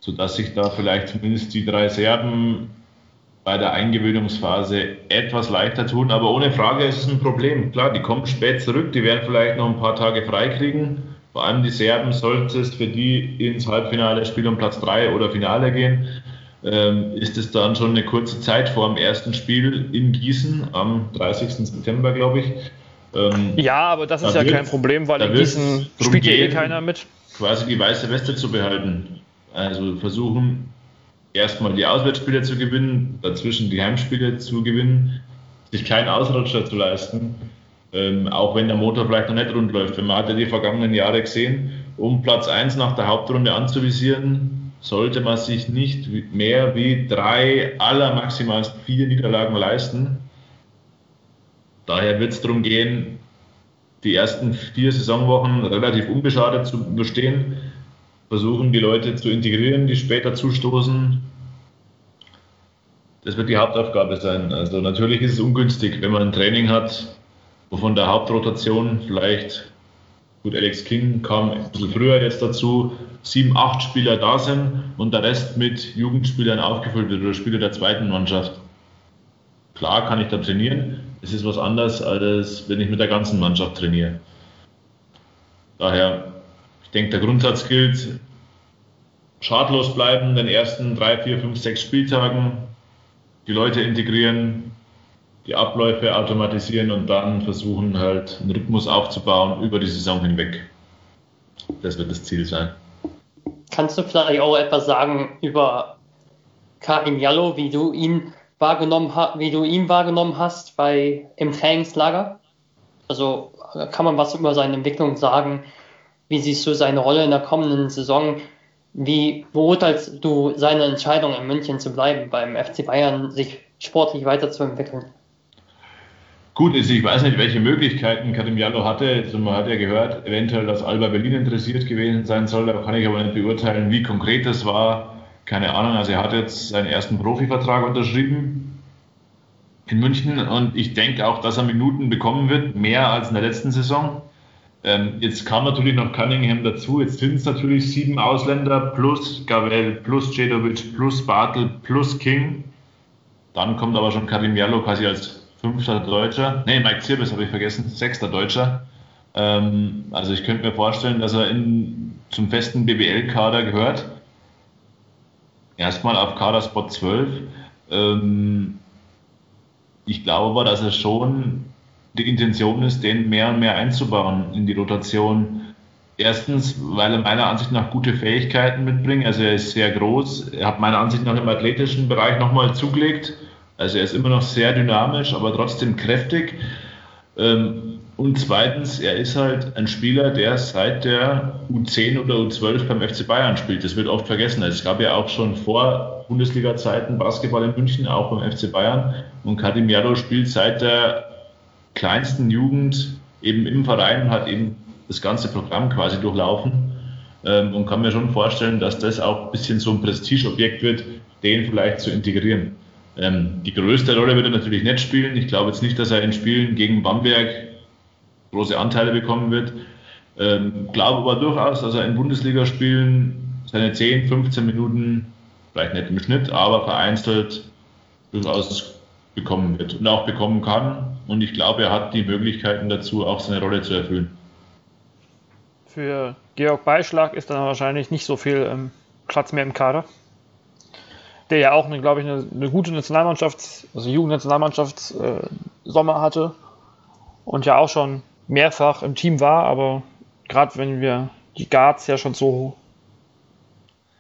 [SPEAKER 2] sodass sich da vielleicht zumindest die drei Serben bei der Eingewöhnungsphase etwas leichter tun. Aber ohne Frage ist es ein Problem. Klar, die kommen spät zurück, die werden vielleicht noch ein paar Tage freikriegen. Vor allem die Serben, sollte es für die ins Halbfinale Spiel um Platz 3 oder Finale gehen, ähm, ist es dann schon eine kurze Zeit vor dem ersten Spiel in Gießen am 30. September, glaube ich.
[SPEAKER 1] Ähm, ja, aber das ist ja kein Problem, weil in Gießen spielt ja eh keiner mit.
[SPEAKER 2] Quasi die weiße Weste zu behalten. Also versuchen erstmal die Auswärtsspiele zu gewinnen, dazwischen die Heimspiele zu gewinnen, sich keinen Ausrutscher zu leisten, ähm, auch wenn der Motor vielleicht noch nicht rund läuft. Wenn man hat ja die vergangenen Jahre gesehen, um Platz 1 nach der Hauptrunde anzuvisieren, sollte man sich nicht mehr wie drei, aller maximal vier Niederlagen leisten. Daher wird es darum gehen, die ersten vier Saisonwochen relativ unbeschadet zu überstehen versuchen, die Leute zu integrieren, die später zustoßen. Das wird die Hauptaufgabe sein. Also natürlich ist es ungünstig, wenn man ein Training hat, wovon der Hauptrotation vielleicht, gut, Alex King kam ein bisschen früher jetzt dazu, sieben, acht Spieler da sind und der Rest mit Jugendspielern aufgefüllt wird oder Spieler der zweiten Mannschaft. Klar kann ich da trainieren, es ist was anderes, als wenn ich mit der ganzen Mannschaft trainiere. Daher denke, der Grundsatz gilt, schadlos bleiben in den ersten drei, vier, fünf, sechs Spieltagen, die Leute integrieren, die Abläufe automatisieren und dann versuchen halt einen Rhythmus aufzubauen über die Saison hinweg. Das wird das Ziel sein.
[SPEAKER 3] Kannst du vielleicht auch etwas sagen über Karim Jallo, wie du ihn wahrgenommen, wie du ihn wahrgenommen hast bei, im Trainingslager? Also kann man was über seine Entwicklung sagen? Wie siehst du seine Rolle in der kommenden Saison? Wie beurteilst du seine Entscheidung in München zu bleiben, beim FC Bayern sich sportlich weiterzuentwickeln?
[SPEAKER 2] Gut, also ich weiß nicht, welche Möglichkeiten Karim Jallo hatte. Also man hat ja gehört, eventuell, dass Alba Berlin interessiert gewesen sein soll. Da kann ich aber nicht beurteilen, wie konkret das war. Keine Ahnung. Also er hat jetzt seinen ersten Profivertrag unterschrieben in München und ich denke auch, dass er Minuten bekommen wird, mehr als in der letzten Saison. Ähm, jetzt kam natürlich noch Cunningham dazu. Jetzt sind es natürlich sieben Ausländer plus Gavel, plus Cedovic, plus Bartel, plus King. Dann kommt aber schon Karim Jallo quasi als fünfter Deutscher. Ne, Mike Zirbis habe ich vergessen, sechster Deutscher. Ähm, also ich könnte mir vorstellen, dass er in, zum festen BBL-Kader gehört. Erstmal auf Kaderspot 12. Ähm, ich glaube aber, dass es schon die Intention ist, den mehr und mehr einzubauen in die Rotation. Erstens, weil er meiner Ansicht nach gute Fähigkeiten mitbringt. Also er ist sehr groß. Er hat meiner Ansicht nach im athletischen Bereich nochmal zugelegt. Also er ist immer noch sehr dynamisch, aber trotzdem kräftig. Ähm, und zweitens, er ist halt ein Spieler, der seit der U10 oder U12 beim FC Bayern spielt. Das wird oft vergessen. Also es gab ja auch schon vor Bundesliga-Zeiten Basketball in München, auch beim FC Bayern. Und Kadim Jaro spielt seit der kleinsten Jugend eben im Verein hat eben das ganze Programm quasi durchlaufen. Ähm, und kann mir schon vorstellen, dass das auch ein bisschen so ein Prestigeobjekt wird, den vielleicht zu integrieren. Ähm, die größte Rolle wird er natürlich nicht spielen. Ich glaube jetzt nicht, dass er in Spielen gegen Bamberg große Anteile bekommen wird. Ähm, glaube aber durchaus, dass er in Bundesligaspielen seine 10, 15 Minuten, vielleicht nicht im Schnitt, aber vereinzelt durchaus bekommen wird und auch bekommen kann. Und ich glaube, er hat die Möglichkeiten dazu, auch seine Rolle zu erfüllen.
[SPEAKER 1] Für Georg Beischlag ist dann wahrscheinlich nicht so viel ähm, Platz mehr im Kader. Der ja auch, glaube ich, eine, eine, gute Nationalmannschafts-, also Jugendnationalmannschafts-Sommer äh, hatte und ja auch schon mehrfach im Team war, aber gerade wenn wir die Guards ja schon so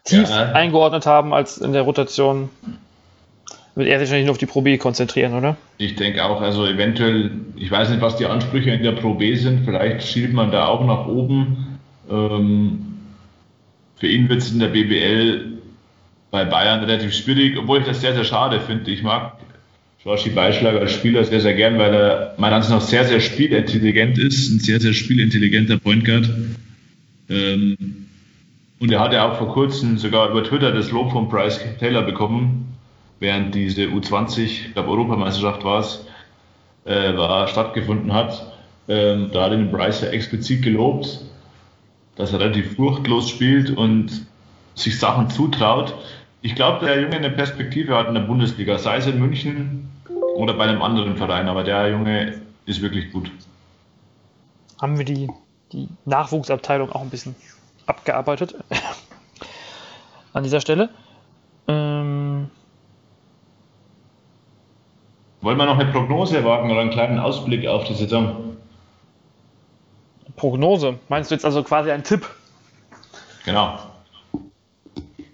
[SPEAKER 1] tief ja. eingeordnet haben als in der Rotation, wird er sich wahrscheinlich nur auf die Pro B konzentrieren, oder?
[SPEAKER 2] Ich denke auch, also eventuell, ich weiß nicht, was die Ansprüche in der Pro B sind, vielleicht schielt man da auch nach oben. Ähm, für ihn wird es in der BBL bei Bayern relativ schwierig, obwohl ich das sehr, sehr schade finde. Ich mag Joshi Beischlag als Spieler sehr, sehr gern, weil er meiner Ansicht nach sehr, sehr spielintelligent ist, ein sehr, sehr spielintelligenter Point Guard. Ähm, und er hatte auch vor kurzem sogar über Twitter das Lob von Bryce Taylor bekommen, während diese U20, ich glaube Europameisterschaft war es, äh, war, stattgefunden hat. Ähm, da hat ihn Bryce ja explizit gelobt, dass er relativ furchtlos spielt und sich Sachen zutraut. Ich glaube, der Junge eine Perspektive hat in der Bundesliga, sei es in München oder bei einem anderen Verein, aber der Junge ist wirklich gut.
[SPEAKER 1] Haben wir die, die Nachwuchsabteilung auch ein bisschen abgearbeitet an dieser Stelle. Ähm
[SPEAKER 2] Wollen wir noch eine Prognose wagen oder einen kleinen Ausblick auf die Saison?
[SPEAKER 1] Prognose? Meinst du jetzt also quasi einen Tipp?
[SPEAKER 2] Genau.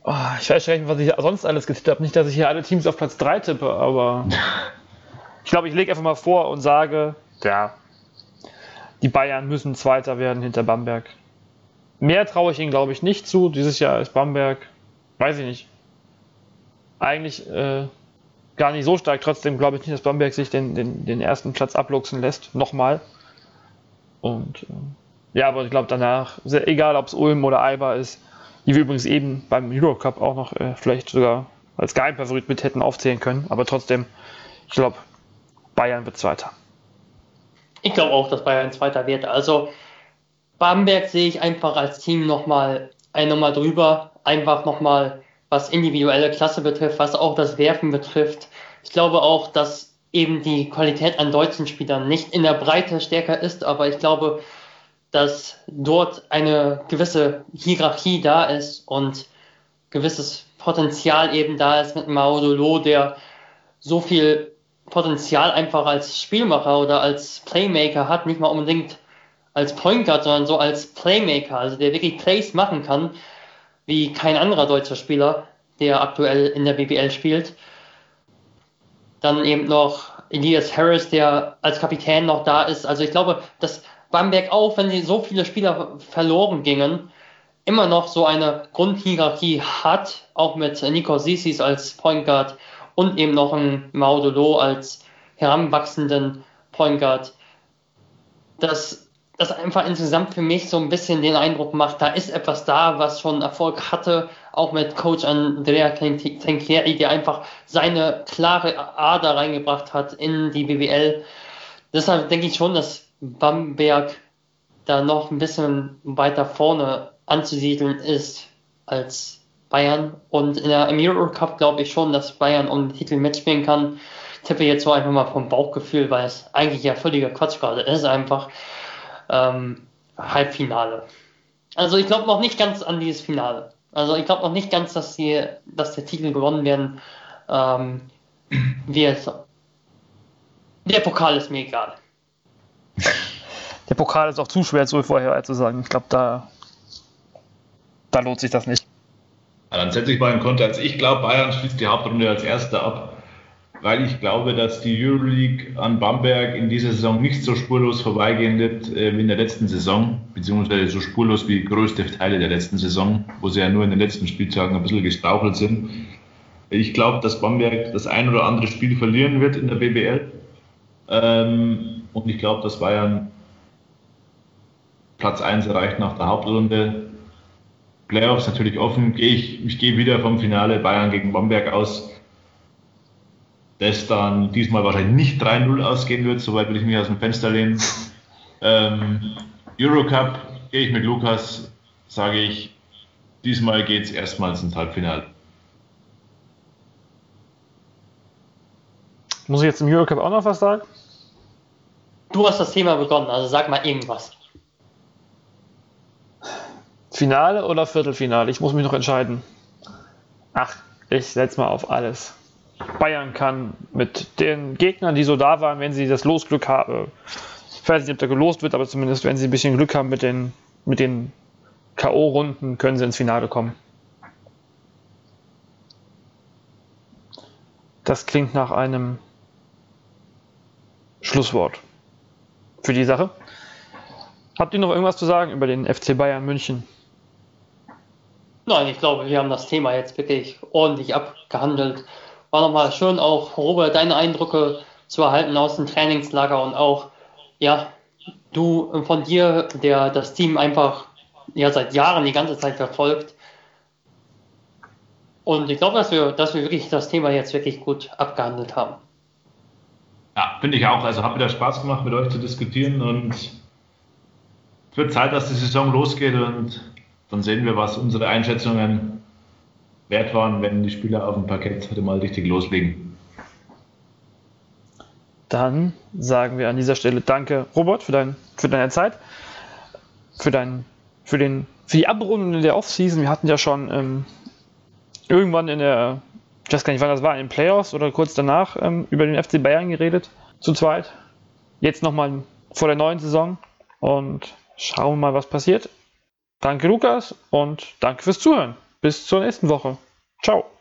[SPEAKER 1] Oh, ich weiß gar nicht, was ich sonst alles getippt habe. Nicht, dass ich hier alle Teams auf Platz 3 tippe, aber ich glaube, ich lege einfach mal vor und sage, ja, die Bayern müssen Zweiter werden hinter Bamberg. Mehr traue ich ihnen, glaube ich, nicht zu. Dieses Jahr ist Bamberg, weiß ich nicht, eigentlich äh, gar nicht so stark. Trotzdem glaube ich nicht, dass Bamberg sich den, den, den ersten Platz abluchsen lässt. Nochmal. Und äh, ja, aber ich glaube danach, egal ob es Ulm oder Alba ist, die wir übrigens eben beim Eurocup auch noch äh, vielleicht sogar als Geheimfavorit mit hätten aufzählen können. Aber trotzdem, ich glaube, Bayern wird Zweiter.
[SPEAKER 3] Ich glaube auch, dass Bayern Zweiter wird. Also Bamberg sehe ich einfach als Team nochmal ein nochmal drüber. Einfach nochmal, was individuelle Klasse betrifft, was auch das Werfen betrifft. Ich glaube auch, dass eben die Qualität an deutschen Spielern nicht in der Breite stärker ist, aber ich glaube, dass dort eine gewisse Hierarchie da ist und gewisses Potenzial eben da ist mit Maudolo, der so viel Potenzial einfach als Spielmacher oder als Playmaker hat, nicht mal unbedingt als Point Guard, sondern so als Playmaker, also der wirklich Plays machen kann, wie kein anderer deutscher Spieler, der aktuell in der BBL spielt. Dann eben noch Elias Harris, der als Kapitän noch da ist. Also ich glaube, dass Bamberg auch, wenn sie so viele Spieler verloren gingen, immer noch so eine Grundhierarchie hat, auch mit Nico Sissis als Point Guard und eben noch ein Maudolo als heranwachsenden Point Guard. Dass das einfach insgesamt für mich so ein bisschen den Eindruck macht, da ist etwas da, was schon Erfolg hatte, auch mit Coach Andrea Trinchieri, der einfach seine klare Ader reingebracht hat in die BWL. Deshalb denke ich schon, dass Bamberg da noch ein bisschen weiter vorne anzusiedeln ist als Bayern. Und in der, Eurocup glaube ich schon, dass Bayern um den Titel mitspielen kann. Ich tippe jetzt so einfach mal vom Bauchgefühl, weil es eigentlich ja völliger Quatsch gerade ist, einfach ähm, Halbfinale. Also ich glaube noch nicht ganz an dieses Finale. Also ich glaube noch nicht ganz, dass, die, dass der Titel gewonnen werden ähm, wird. Der Pokal ist mir egal.
[SPEAKER 1] Der Pokal ist auch zu schwer zu vorher zu sagen. Ich glaube, da, da lohnt sich das nicht.
[SPEAKER 2] Ja, dann setze ich mal in Konter. Also ich glaube, Bayern schließt die Hauptrunde als Erster ab, weil ich glaube, dass die Euroleague an Bamberg in dieser Saison nicht so spurlos vorbeigehen wird äh, wie in der letzten Saison, beziehungsweise so spurlos wie größte Teile der letzten Saison, wo sie ja nur in den letzten Spieltagen ein bisschen gestrauchelt sind. Ich glaube, dass Bamberg das ein oder andere Spiel verlieren wird in der BBL. Ähm, und ich glaube, dass Bayern Platz 1 erreicht nach der Hauptrunde. Playoffs natürlich offen. Gehe ich, ich gehe wieder vom Finale Bayern gegen Bamberg aus. Das dann diesmal wahrscheinlich nicht 3-0 ausgehen wird, soweit will ich mich aus dem Fenster lehnen. Ähm, Eurocup gehe ich mit Lukas, sage ich, diesmal geht es erstmals ins Halbfinale.
[SPEAKER 1] Muss ich jetzt im Eurocup auch noch was sagen?
[SPEAKER 3] Du hast das Thema begonnen, also sag mal irgendwas.
[SPEAKER 1] Finale oder Viertelfinale? Ich muss mich noch entscheiden. Ach, ich setze mal auf alles. Bayern kann mit den Gegnern, die so da waren, wenn sie das Losglück haben, ich weiß nicht, ob da gelost wird, aber zumindest wenn sie ein bisschen Glück haben mit den, mit den K.O.-Runden, können sie ins Finale kommen. Das klingt nach einem Schlusswort für die Sache. Habt ihr noch irgendwas zu sagen über den FC Bayern München?
[SPEAKER 3] Nein, ich glaube, wir haben das Thema jetzt wirklich ordentlich abgehandelt. War nochmal schön auch, Robert, deine Eindrücke zu erhalten aus dem Trainingslager und auch, ja, du von dir, der das Team einfach ja seit Jahren die ganze Zeit verfolgt. Und ich glaube, dass wir, dass wir wirklich das Thema jetzt wirklich gut abgehandelt haben.
[SPEAKER 2] Ja, finde ich auch. Also hat wieder Spaß gemacht, mit euch zu diskutieren und es wird Zeit, dass die Saison losgeht und dann sehen wir, was unsere Einschätzungen wert waren, wenn die Spieler auf dem Parkett heute mal richtig loslegen.
[SPEAKER 1] Dann sagen wir an dieser Stelle Danke, Robert, für, dein, für deine Zeit, für, dein, für, den, für die Abrundung der Offseason. Wir hatten ja schon ähm, irgendwann in der, ich weiß gar nicht, wann das war, in den Playoffs oder kurz danach ähm, über den FC Bayern geredet, zu zweit. Jetzt nochmal vor der neuen Saison und schauen wir mal, was passiert. Danke, Lukas, und danke fürs Zuhören. Bis zur nächsten Woche. Ciao.